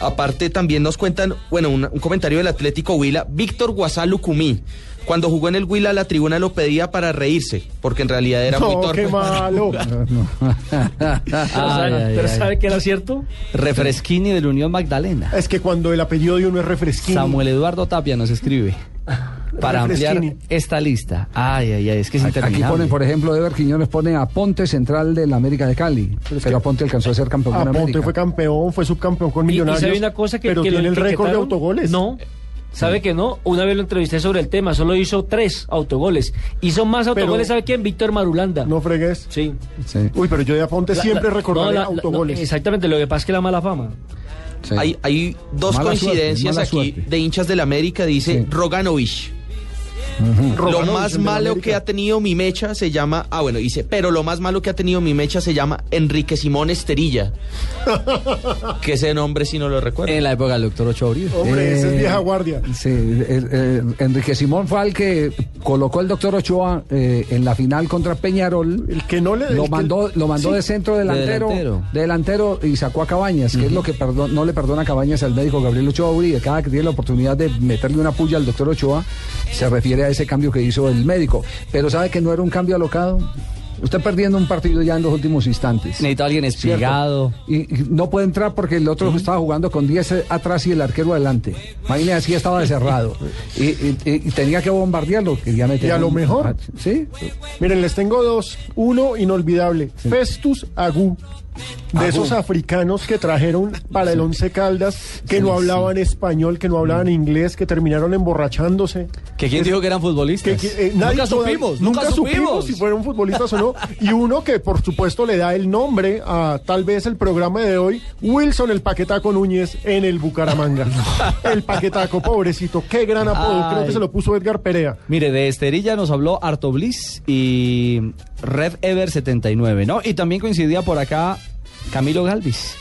Aparte también nos cuentan, bueno, un, un comentario del Atlético Huila, Víctor Guasalucumí. Cuando jugó en el Huila, la tribuna lo pedía para reírse, porque en realidad era muy No, torpe. qué malo. Pero, sabe, pero ¿sabe que era cierto? Refresquini del Unión Magdalena. Es que cuando el apellido de uno es refresquín. Samuel Eduardo Tapia nos escribe para ampliar Refresquini. esta lista. Ay, ay, ay, es que es Aquí interminable. ponen, por ejemplo, Ever Quiñones pone a Ponte central del América de Cali. Pero, a Ponte alcanzó a ser campeón con Ah, Ponte América. fue campeón, fue subcampeón con Y, y Millonarios. sabe una cosa que, pero que tiene el récord de autogoles. No. ¿Sabe que no? Una vez lo entrevisté sobre el tema, solo hizo tres autogoles. Hizo más Pero- autogoles, ¿sabe quién? Víctor Marulanda. No fregues. Sí. Sí. Uy, pero yo de Aponte La- siempre la- recordaré no, la- la- autogoles. no, exactamente, lo que pasa es que la mala fama. Sí. Hay, hay dos Mala coincidencias aquí suerte. de hinchas del América, dice Lo más malo que ha tenido mi mecha se llama, ah bueno, dice, pero lo más malo que ha tenido mi mecha se llama Enrique Simón Esterilla. que ese nombre sí no lo recuerdo. En la época del doctor Ochoa Uribe. Hombre, esa es Eh, vieja guardia. Sí, el- el- Enrique Simón fue el que colocó el doctor Ochoa eh, en la final contra Peñarol. El que no le Lo que- mandó, lo mandó Sí. de centro delantero, delantero. de delantero y sacó a Cabañas, que es lo que no le perdona a Cabañas al médico Gabriel Ochoa Uribe. Cada que tiene la oportunidad de meterle una puya al doctor Ochoa, se refiere a ese cambio que hizo el médico. Pero sabe que no era un cambio alocado. Usted perdiendo un partido ya en los últimos instantes. Necesita alguien espigado. Y, y no puede entrar porque el otro estaba jugando con 10 atrás y el arquero adelante. Imagínese, así estaba de cerrado. y, y- y- y tenía que bombardearlo. Quería meter Y a lo un- mejor. Sí. Miren, les tengo dos. Uno inolvidable. Festus Agu. De esos africanos que trajeron para el Once Caldas, que Sí, no sí. hablaban español, que no hablaban inglés, que terminaron emborrachándose. ¿Que quién Es- dijo que eran futbolistas? que, eh, nadie nunca toda- supimos, nunca, nunca supimos supimos. si fueron futbolistas o no. Y uno que por supuesto le da el nombre a tal vez el programa de hoy, Wilson el Paquetaco Núñez en el Bucaramanga. El Paquetaco, pobrecito, qué gran apodo, creo que se lo puso Edgar Perea. Mire, de Esterilla nos habló Arto Bliss y Red Ever 79, ¿no? Y también coincidía por acá Camilo Galvis,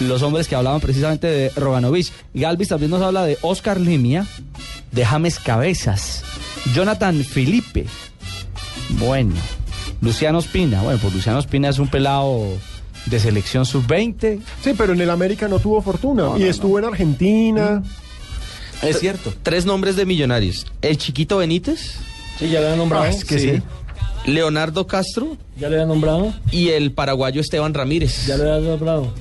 los hombres que hablaban precisamente de Roganovich. Galvis también nos habla de Oscar Limia, de James Cabezas, Jonathan Felipe, bueno, Luciano Espina. Bueno, pues Luciano Espina es un pelado de selección sub-20. Sí, pero en el América no tuvo fortuna. y estuvo en Argentina. Es cierto. Tres nombres de millonarios. El chiquito Benítez, Sí, ya le han nombrado. Ah, es que sí. Leonardo Castro Ya le han nombrado. y el paraguayo Esteban Ramírez. Ya le han nombrado.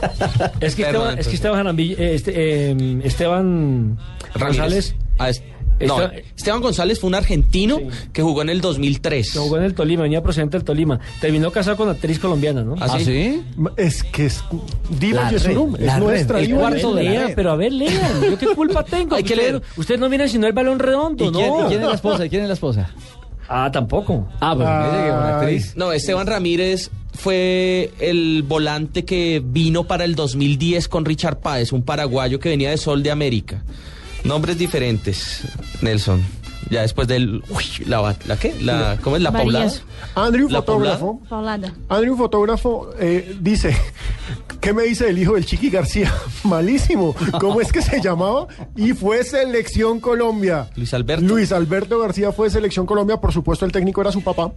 es que Esteban, es que Esteban Jaramillo- eh, este, eh, Esteban Ramírez. González Ah, es- no, Esta- Esteban González fue un argentino que jugó en el 2003. que jugó en el Tolima, venía procedente del Tolima. Terminó casado con actriz colombiana, ¿no? ¿Ah, sí? Es que es Diva Yesurum, es nuestra red, el cuarto de la pero a ver, lean. ¿Yo qué culpa tengo? Hay que Ustedes- leer. Ustedes no miran sino el balón redondo, ¿Y quién, ¿no? y quién es la esposa? ¿Y quién es la esposa? Ah, tampoco. Ah, actriz. No, Esteban Ramírez fue el volante que vino para el 2010 con Richard Páez, un paraguayo que venía de Sol de América. Nombres diferentes, Nelson. Ya después del... Uy, la, ¿la qué? La, ¿Cómo es? ¿La poblada? Andrew, ¿La fotógrafo. Paulada. Andrew, fotógrafo, eh, dice, ¿Qué me dice el hijo del Chiqui García? Malísimo. ¿Cómo es que se llamaba? Y fue Selección Colombia. Luis Alberto. Luis Alberto García fue Selección Colombia. Por supuesto, el técnico era su papá.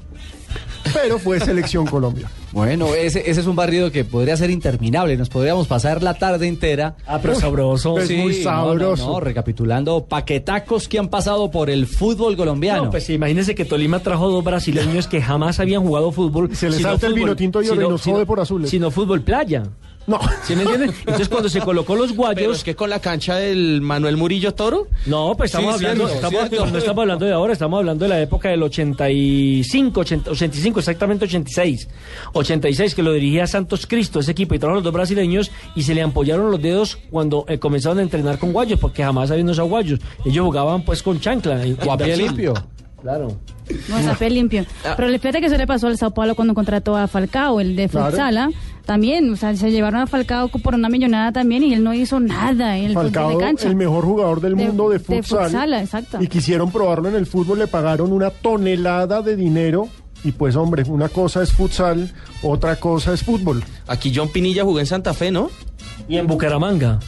Pero fue Selección Colombia. Bueno, ese, ese es un barrido que podría ser interminable. Nos podríamos pasar la tarde entera. Ah, pero sabroso. Es muy no, no, sabroso. no, recapitulando paquetacos que han pasado por el fútbol colombiano. No, pues imagínense que Tolima trajo dos brasileños que jamás habían jugado fútbol. Se les salta el vino tinto y sino- sino- por azules. Sino fútbol playa. No. ¿Sí me entienden? Entonces cuando se colocó los Pero guayos... es que con la cancha del Manuel Murillo Toro. No, pues estamos Sí, hablando, cierto, estamos, cierto. no estamos hablando de ahora, estamos hablando de la época del 85, 80, 85, exactamente 86. 86, que lo dirigía Santos Cristo, ese equipo, y trajeron los dos brasileños y se le ampollaron los dedos cuando eh, comenzaron a entrenar con guayos, porque jamás habían usado guayos. Ellos jugaban pues con chancla. pie Brasil. limpio. Claro. No, pie limpio. Pero fíjate que eso le pasó al Sao Paulo cuando contrató a Falcao, el de Claro. También, o sea, se llevaron a Falcao por una millonada también y él no hizo nada en el fútbol Falcao, de cancha. el mejor jugador del De- mundo de de futsal. exacto. Y quisieron probarlo en el fútbol, le pagaron una tonelada de dinero. Y pues, hombre, una cosa es futsal, otra cosa es fútbol. Aquí John Pinilla jugó en Santa Fe, ¿no? Y en Bucaramanga.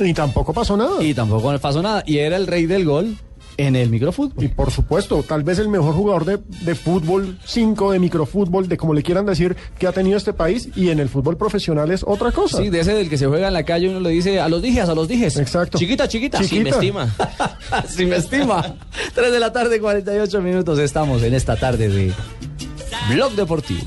Y tampoco pasó nada. Y tampoco pasó nada. Y era el rey del gol en el microfútbol. Y por supuesto, tal vez el mejor jugador de, de fútbol 5, de microfútbol, de como le quieran decir, que ha tenido este país. Y en el fútbol profesional es otra cosa. Sí, de ese del que se juega en la calle uno le dice a los dijes, a los dijes. Exacto. Chiquita, chiquita. Chiquita. Sí, me estima. si me estima. 3 de la tarde, 48 minutos. Estamos en esta tarde de Blog Deportivo.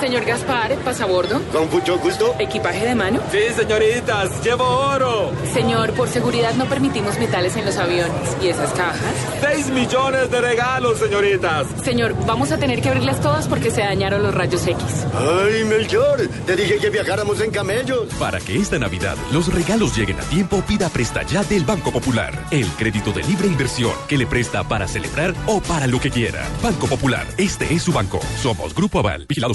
Señor Gaspar, pasabordo. Con mucho gusto. ¿Equipaje de mano? Sí, señoritas, llevo oro. Señor, por seguridad no permitimos metales en los aviones. ¿Y esas cajas? Seis millones de regalos, señoritas. Señor, vamos a tener que abrirlas todas porque se dañaron los rayos X. Ay, Melchor, te dije que viajáramos en camellos. Para que esta Navidad los regalos lleguen a tiempo, pida Presta Ya del Banco Popular. El crédito de libre inversión que le presta para celebrar o para lo que quiera. Banco Popular, este es su banco. Somos Grupo Aval, vigilado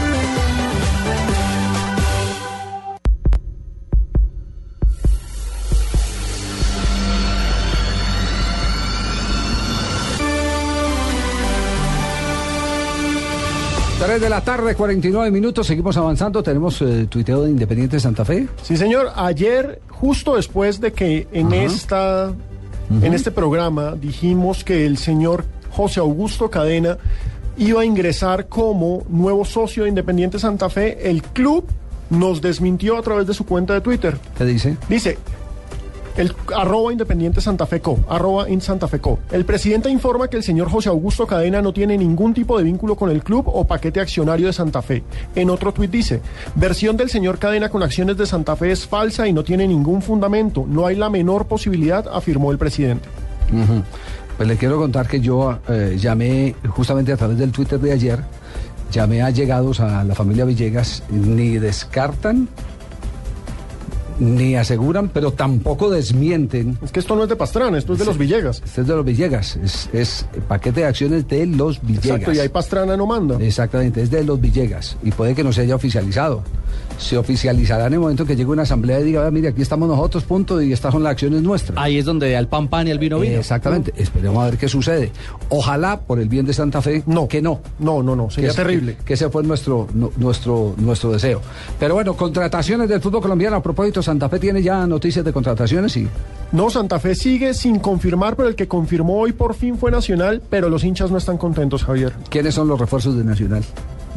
Tres de la tarde, 49 minutos, seguimos avanzando. Tenemos eh, tuiteo de Independiente Santa Fe. Sí, señor. Ayer, justo después de que en Ajá. esta, en este programa dijimos que el señor José Augusto Cadena iba a ingresar como nuevo socio de Independiente Santa Fe, el club nos desmintió a través de su cuenta de Twitter. ¿Qué dice? Dice, el arroba Independiente Santa Fe Co, arroba in Santa Fe Co. El presidente informa que el señor José Augusto Cadena no tiene ningún tipo de vínculo con el club o paquete accionario de Santa Fe. En otro tuit dice, versión del señor Cadena con acciones de Santa Fe es falsa y no tiene ningún fundamento. No hay la menor posibilidad, afirmó el presidente. Pues le quiero contar que yo eh, llamé justamente a través del Twitter de ayer, llamé a llegados a la familia Villegas, ni descartan, ni aseguran, pero tampoco desmienten. Es que esto no es de Pastrana, esto es de los Villegas. Este es de los Villegas, es, es el paquete de acciones de los Villegas. Exacto, y ahí Pastrana no manda. Exactamente, es de los Villegas y puede que no se haya oficializado. Se oficializará en el momento que llegue una asamblea y diga, "Ah, mire, aquí estamos nosotros, punto, y estas son las acciones nuestras. Ahí es donde al pan pan y al vino vino. Exactamente, esperemos a ver qué sucede. Ojalá, por el bien de Santa Fe, no. que no. No, no, no, sería Que terrible. Que, que ese fue nuestro, nu- nuestro, nuestro deseo. Pero bueno, contrataciones del fútbol colombiano. A propósito, Santa Fe tiene ya noticias de contrataciones y No, Santa Fe sigue sin confirmar, pero el que confirmó hoy por fin fue Nacional, pero los hinchas no están contentos, Javier. ¿quiénes son los refuerzos de Nacional?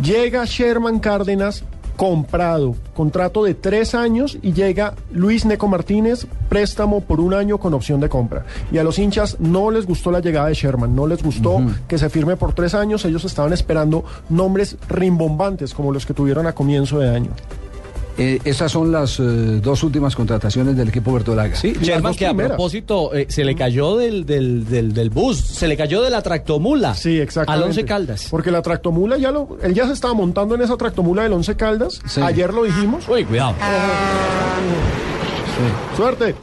Llega Sherman Cárdenas comprado, contrato de tres años y llega Luis Neco Martínez, préstamo por un año con opción de compra. Y a los hinchas no les gustó la llegada de Sherman, no les gustó que se firme por tres años, ellos estaban esperando nombres rimbombantes como los que tuvieron a comienzo de año. Eh, esas son las eh, dos últimas contrataciones del equipo verdolaga. Sí, Sherman, que a propósito eh, se le cayó del, del, del, del bus, se le cayó de la tractomula. Sí, exactamente. Al Once Caldas. Porque la tractomula ya lo. Él ya se estaba montando en esa tractomula del Once Caldas. Ayer lo dijimos. Uy, cuidado. Suerte.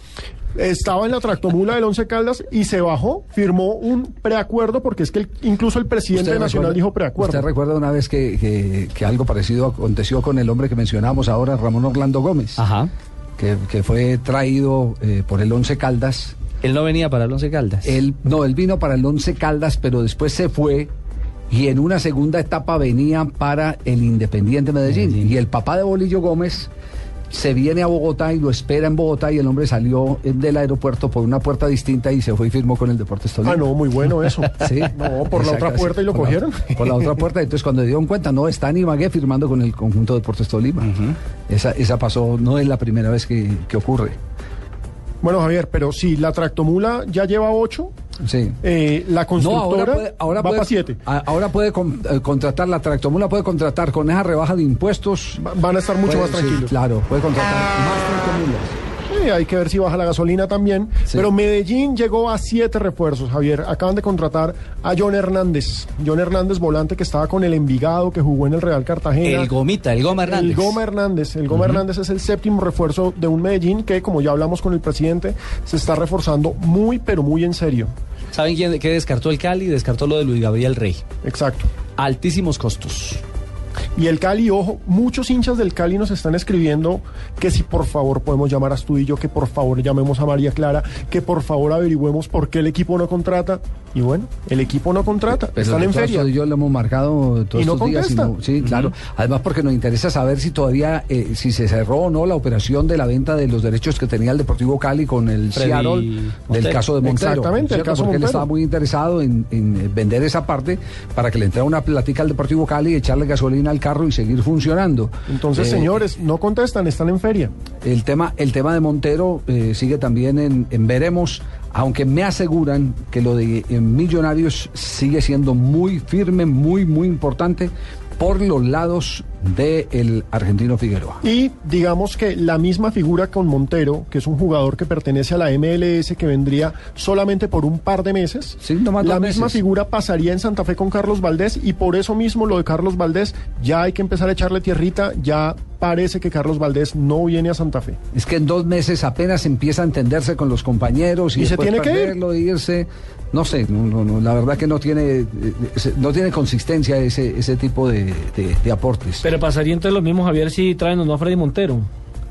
Estaba en la tractomula del Once Caldas y se bajó, firmó un preacuerdo, porque es que el- incluso el presidente ¿Usted nacional recuerda- dijo preacuerdo. ¿Usted recuerda una vez que, que- que algo parecido aconteció con el hombre que mencionamos ahora, Ramón Orlando Gómez? Ajá. Que, que fue traído eh, por el Once Caldas. Él no venía para el Once Caldas. Él, no, él vino para el Once Caldas, pero después se fue y en una segunda etapa venía para el Independiente Medellín. Y el papá de Bolillo Gómez se viene a Bogotá y lo espera en Bogotá y el hombre salió eh, del aeropuerto por una puerta distinta y se fue y firmó con el Deportes Tolima. Ah, no, muy bueno eso. Sí. No, por la otra sí. puerta y lo Por la- cogieron. por la otra puerta. Entonces, cuando dieron cuenta, no, está en Ibagué firmando con el conjunto de Deportes Tolima. esa, esa pasó, no es la primera vez que, que ocurre. Bueno, Javier, pero sí, la tractomula ya lleva ocho. Sí. eh, la No, constructora ahora puede, ahora va puede, para siete. a- ahora puede con- eh, contratar, la tractomula puede contratar con esa rebaja de impuestos. Van a estar mucho puede- más tranquilos. sí, claro, puede contratar más tractomulas. Hay que ver si baja la gasolina también. Sí. Pero Medellín llegó a siete refuerzos, Javier. Acaban de contratar a John Hernández. John Hernández, volante que estaba con el Envigado, que jugó en el Real Cartagena. El Gomita, el Goma Hernández. El Goma Hernández. El Goma Hernández es el séptimo refuerzo de un Medellín que, como ya hablamos con el presidente, se está reforzando muy, pero muy en serio. ¿Saben quién qué descartó el Cali? Descartó lo de Luis Gabriel Rey. Exacto. Altísimos costos. Y el Cali, ojo, muchos hinchas del Cali nos están escribiendo que si por favor podemos llamar a Astudillo, que por favor llamemos a María Clara, que por favor averigüemos por qué el equipo no contrata. Y bueno, el equipo no contrata, están en feria. y yo lo hemos marcado todos Y no estos días. y sí, claro. Además, porque nos interesa saber si todavía, eh, si se cerró o no la operación de la venta de los derechos que tenía el Deportivo Cali con el Freddy Seattle del Montero. caso de Montero. Exactamente, el caso Porque él estaba muy interesado en, en, vender esa parte para que le entrara una platica al Deportivo Cali, echarle gasolina al carro y seguir funcionando. Entonces, Eh, señores, no contestan, están en feria. el tema, el tema de Montero eh, sigue también en, en veremos, aunque me aseguran que lo de eh, Millonarios sigue siendo muy firme, muy, muy importante por los lados del argentino Figueroa. Y digamos que la misma figura con Montero, que es un jugador que pertenece a la MLS, que vendría solamente por un par de meses, nomás la dos misma meses. figura pasaría en Santa Fe con Carlos Valdés y por eso mismo lo de Carlos Valdés ya hay que empezar a echarle tierrita, ya parece que Carlos Valdés no viene a Santa Fe. Es que en dos meses apenas empieza a entenderse con los compañeros y, Y se tiene que ir. irse. No sé, no, no, no, la verdad que no tiene, eh, ese- no tiene consistencia ese, ese tipo de, de- de aportes. Pero pasaría entonces lo mismo, Javier, si traen o no a Freddy Montero.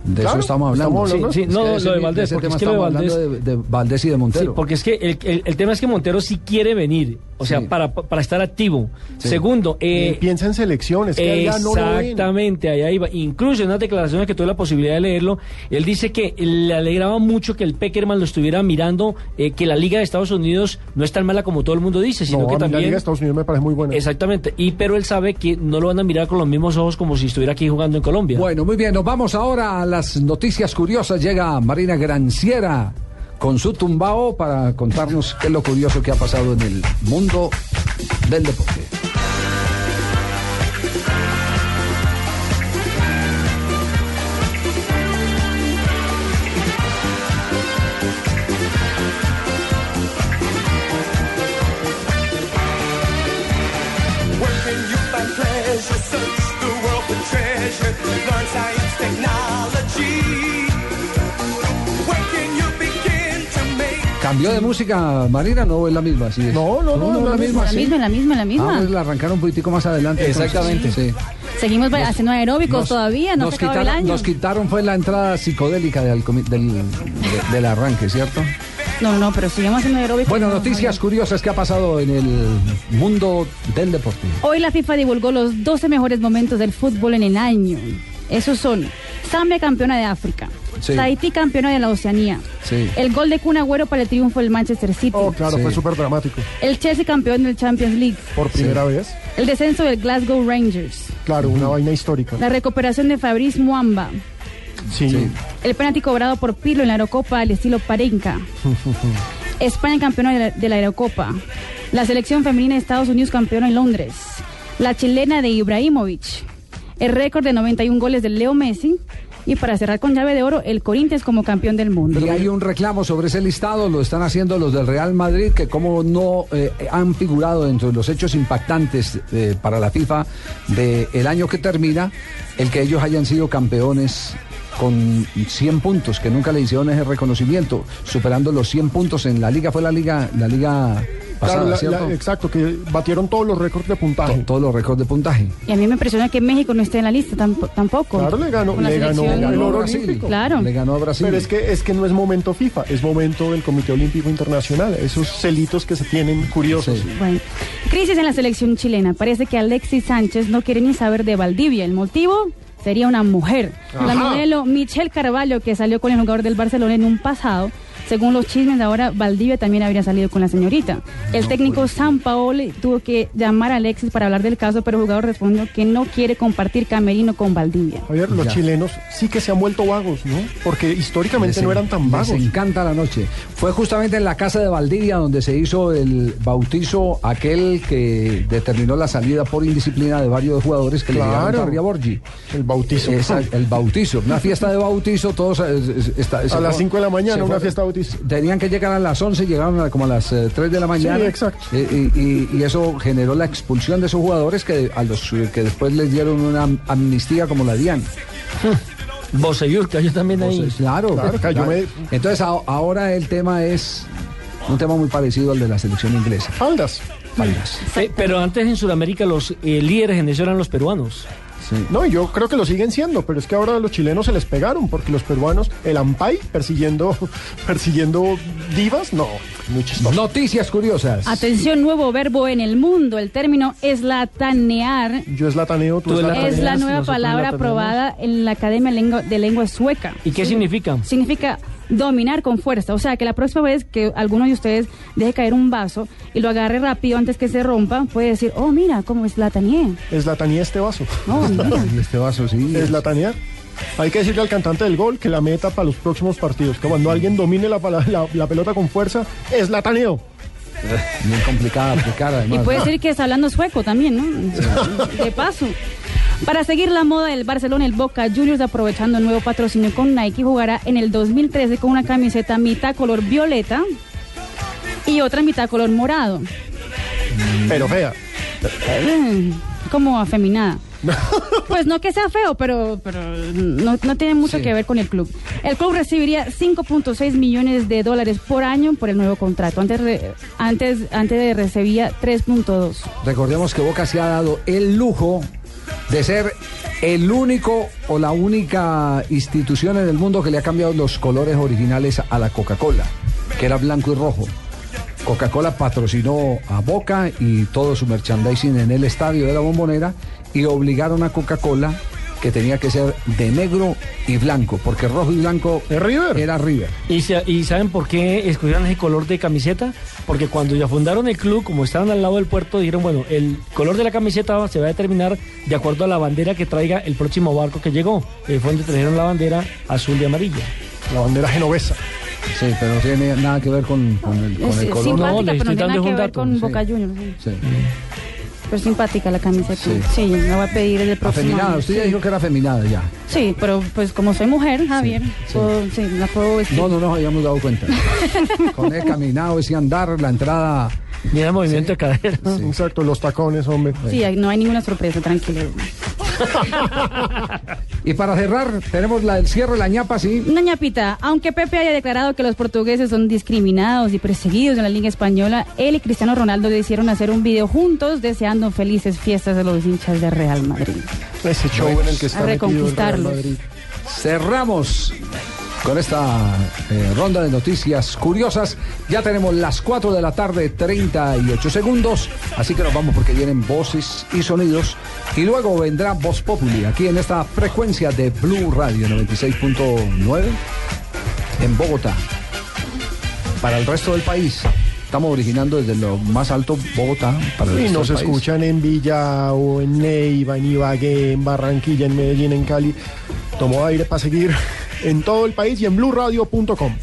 De Claro, eso estamos hablando. estamos hablando. Sí, sí, no, que lo de Valdés, porque es que lo de estamos hablando Valdés- de, de Valdés y de Montero. Sí, porque es que el, el- el tema es que Montero sí quiere venir, o sea, Sí. para, para estar activo. Sí. Segundo, eh, piensa en selecciones, que allá no. Exactamente, allá iba. Incluso en unas declaraciones que tuve la posibilidad de leerlo, él dice que le alegraba mucho que el Peckerman lo estuviera mirando, eh, que la Liga de Estados Unidos no es tan mala como todo el mundo dice, sino No, que a mí también... la Liga de Estados Unidos me parece muy buena. Exactamente, y pero él sabe que no lo van a mirar con los mismos ojos como si estuviera aquí jugando en Colombia. Bueno, muy bien, nos vamos ahora a las noticias curiosas. Llega Marina Granciera con su tumbao para contarnos qué es lo curioso que ha pasado en el mundo del deporte. ¿Cambió de música Marina? No es la misma, sí. No, no, no, es la misma, La sí. misma, la misma, la misma. Ah, pues la arrancaron un poquitico más adelante. entonces. Exactamente. Sí. Seguimos haciendo aeróbicos Nos- todavía, no nos se el quitaron, año. nos quitaron fue la entrada psicodélica del, del, de- del arranque, ¿cierto? No, no, pero seguimos haciendo aeróbicos. Bueno, No, noticias curiosas que ha pasado en el mundo del deporte. Hoy la FIFA divulgó los 12 mejores momentos del fútbol en el año. Esos son Zambia campeona de África, Sí. Tahití campeona de la Oceanía, Sí. el gol de Kun Agüero para el triunfo del Manchester City, Oh, claro, fue súper dramático. el Chelsea campeón del Champions League, Por primera vez. el descenso del Glasgow Rangers, Claro, una vaina histórica. la recuperación de Fabrice Muamba, Sí. el penalti cobrado por Pirlo en la Eurocopa al estilo Parenca, España campeona de la, de la Eurocopa, la selección femenina de Estados Unidos campeona en Londres, la chilena de Ibrahimovic, el récord de 91 goles de Leo Messi, Y para cerrar con llave de oro, el Corinthians como campeón del mundo. Y hay un reclamo sobre ese listado, lo están haciendo los del Real Madrid, que como no eh, han figurado dentro de los hechos impactantes eh, para la FIFA del año que termina, el que ellos hayan sido campeones con 100 puntos, que nunca le hicieron ese reconocimiento, superando los 100 puntos en la liga, fue la liga, la liga pasada, Claro, la- ¿cierto? la- exacto, que batieron todos los récords de puntaje. todos los récords de puntaje. Y a mí me impresiona que México no esté en la lista tampo- tampoco. Claro, le ganó, la le ganó selección. el oro olímpico. Claro. Le ganó a Brasil. Pero es que, es que no es momento FIFA, es momento del Comité Olímpico Internacional. Esos celitos que se tienen curiosos. Bueno, crisis en la selección chilena. Parece que Alexis Sánchez no quiere ni saber de Valdivia. El motivo sería una mujer. La Ajá. modelo Michelle Carvalho, que salió con el jugador del Barcelona en un pasado. Según los chismes de ahora, Valdivia también habría salido con la señorita. El técnico San Paoli tuvo que llamar a Alexis para hablar del caso, pero el jugador respondió que no quiere compartir camerino con Valdivia. Javier, los Ya. chilenos sí que se han vuelto vagos, ¿no? Porque históricamente Les no eran tan vagos. Les encanta la noche. Fue justamente en la casa de Valdivia donde se hizo el bautizo aquel que determinó la salida por indisciplina de varios jugadores que le Claro. llegaron a Ria Borgi. El bautizo. el bautizo. Una fiesta de bautizo, todos... eh, está- A las fue- 5 de la mañana, una fiesta de bautizo. Tenían que llegar a las 11, llegaron a- como a las eh, 3 de la mañana. Sí, exacto. Eh, y, y- y eso generó la expulsión de esos jugadores que a los eh, que después les dieron una am- amnistía como la DIAN. Boseyur cayó también ahí. Entonces, claro, Claro, me- Entonces a- ahora el tema es un tema muy parecido al de la selección inglesa. Faldas. Faldas. Eh, pero antes en Sudamérica los eh, líderes en eso eran los peruanos. No, yo creo que lo siguen siendo, pero es que ahora los chilenos se les pegaron, porque los peruanos, el Ampay persiguiendo, persiguiendo divas, no, muy chistoso. Noticias curiosas. Atención, nuevo verbo en el mundo. El término eslatanear Yo es lataneo, tú es la eslataneas, nueva palabra aprobada en la Academia de Lengua Sueca. ¿Y qué significa? Significa dominar con fuerza. O sea, que la próxima vez que alguno de ustedes deje caer un vaso y lo agarre rápido antes que se rompa, puede decir, oh, mira, cómo es lataneé. Eslatanea este vaso. Oh, mira. Este vaso, sí. Eslatanea. Hay que decirle al cantante del gol que la meta para los próximos partidos, que cuando alguien domine la, la- la pelota con fuerza, es lataneo. Bien complicada aplicar Y puede decir que está hablando sueco también, ¿no? De paso. Para seguir la moda del Barcelona, el Boca Juniors, aprovechando el nuevo patrocinio con Nike, jugará en el 2013 con una camiseta mitad color violeta y otra mitad color morado. Pero fea. Eh, Como afeminada. Pues no que sea feo, pero, pero no, no tiene mucho que ver con el club. El club recibiría 5.6 millones de dólares por año por el nuevo contrato. Antes, re- antes, antes de recibía 3.2. Recordemos que Boca se ha dado el lujo de ser el único o la única institución en el mundo que le ha cambiado los colores originales a la Coca-Cola, que era blanco y rojo. Coca-Cola patrocinó a Boca y todo su merchandising en el estadio de la Bombonera y obligaron a Coca-Cola que tenía que ser de negro y blanco, porque rojo y blanco era River. ¿Y, se- ¿Y saben por qué escogieron ese color de camiseta? Porque cuando ya fundaron el club, como estaban al lado del puerto, dijeron, bueno, el color de la camiseta se va a determinar de acuerdo a la bandera que traiga el próximo barco que llegó. Y fue donde trajeron la bandera azul y amarilla. La bandera genovesa. Sí, pero no tiene nada que ver con, con el, con el color. No, le estoy tiene dando nada que un ver dato, con sí. Boca Juniors. sí. Sí. Pero simpática la camiseta. Sí. Sí, me voy a pedir el próximo Afeminada, año. usted ya dijo que era afeminada ya. Sí, pero pues como soy mujer, Javier, puedo- sí, la puedo vestir. No, no nos habíamos dado cuenta. Con el caminado, ese andar, la entrada. Mira el movimiento de cadera. Exacto, los tacones, hombre. Sí, no hay ninguna sorpresa, tranquilo. Y para cerrar, tenemos la, el cierre, la ñapa, sí. Una ñapita, aunque Pepe haya declarado que los portugueses son discriminados y perseguidos en la Liga Española, él y Cristiano Ronaldo decidieron hacer un video juntos deseando felices fiestas a los hinchas de Real Madrid. Ese show en el que está A reconquistarlos. Cerramos con esta eh, ronda de noticias curiosas. Ya tenemos las 4 de la tarde, 38 segundos. Así que nos vamos porque vienen voces y sonidos. Y luego vendrá Voz Populi aquí en esta frecuencia de Blue Radio 96.9 en Bogotá. Para el resto del país. Estamos originando desde lo más alto Bogotá para el Y nos escuchan en Villa o en Neiva, en Ibagué, en Barranquilla, en Medellín, en Cali. Tomó aire para seguir en todo el país y en blueradio.com.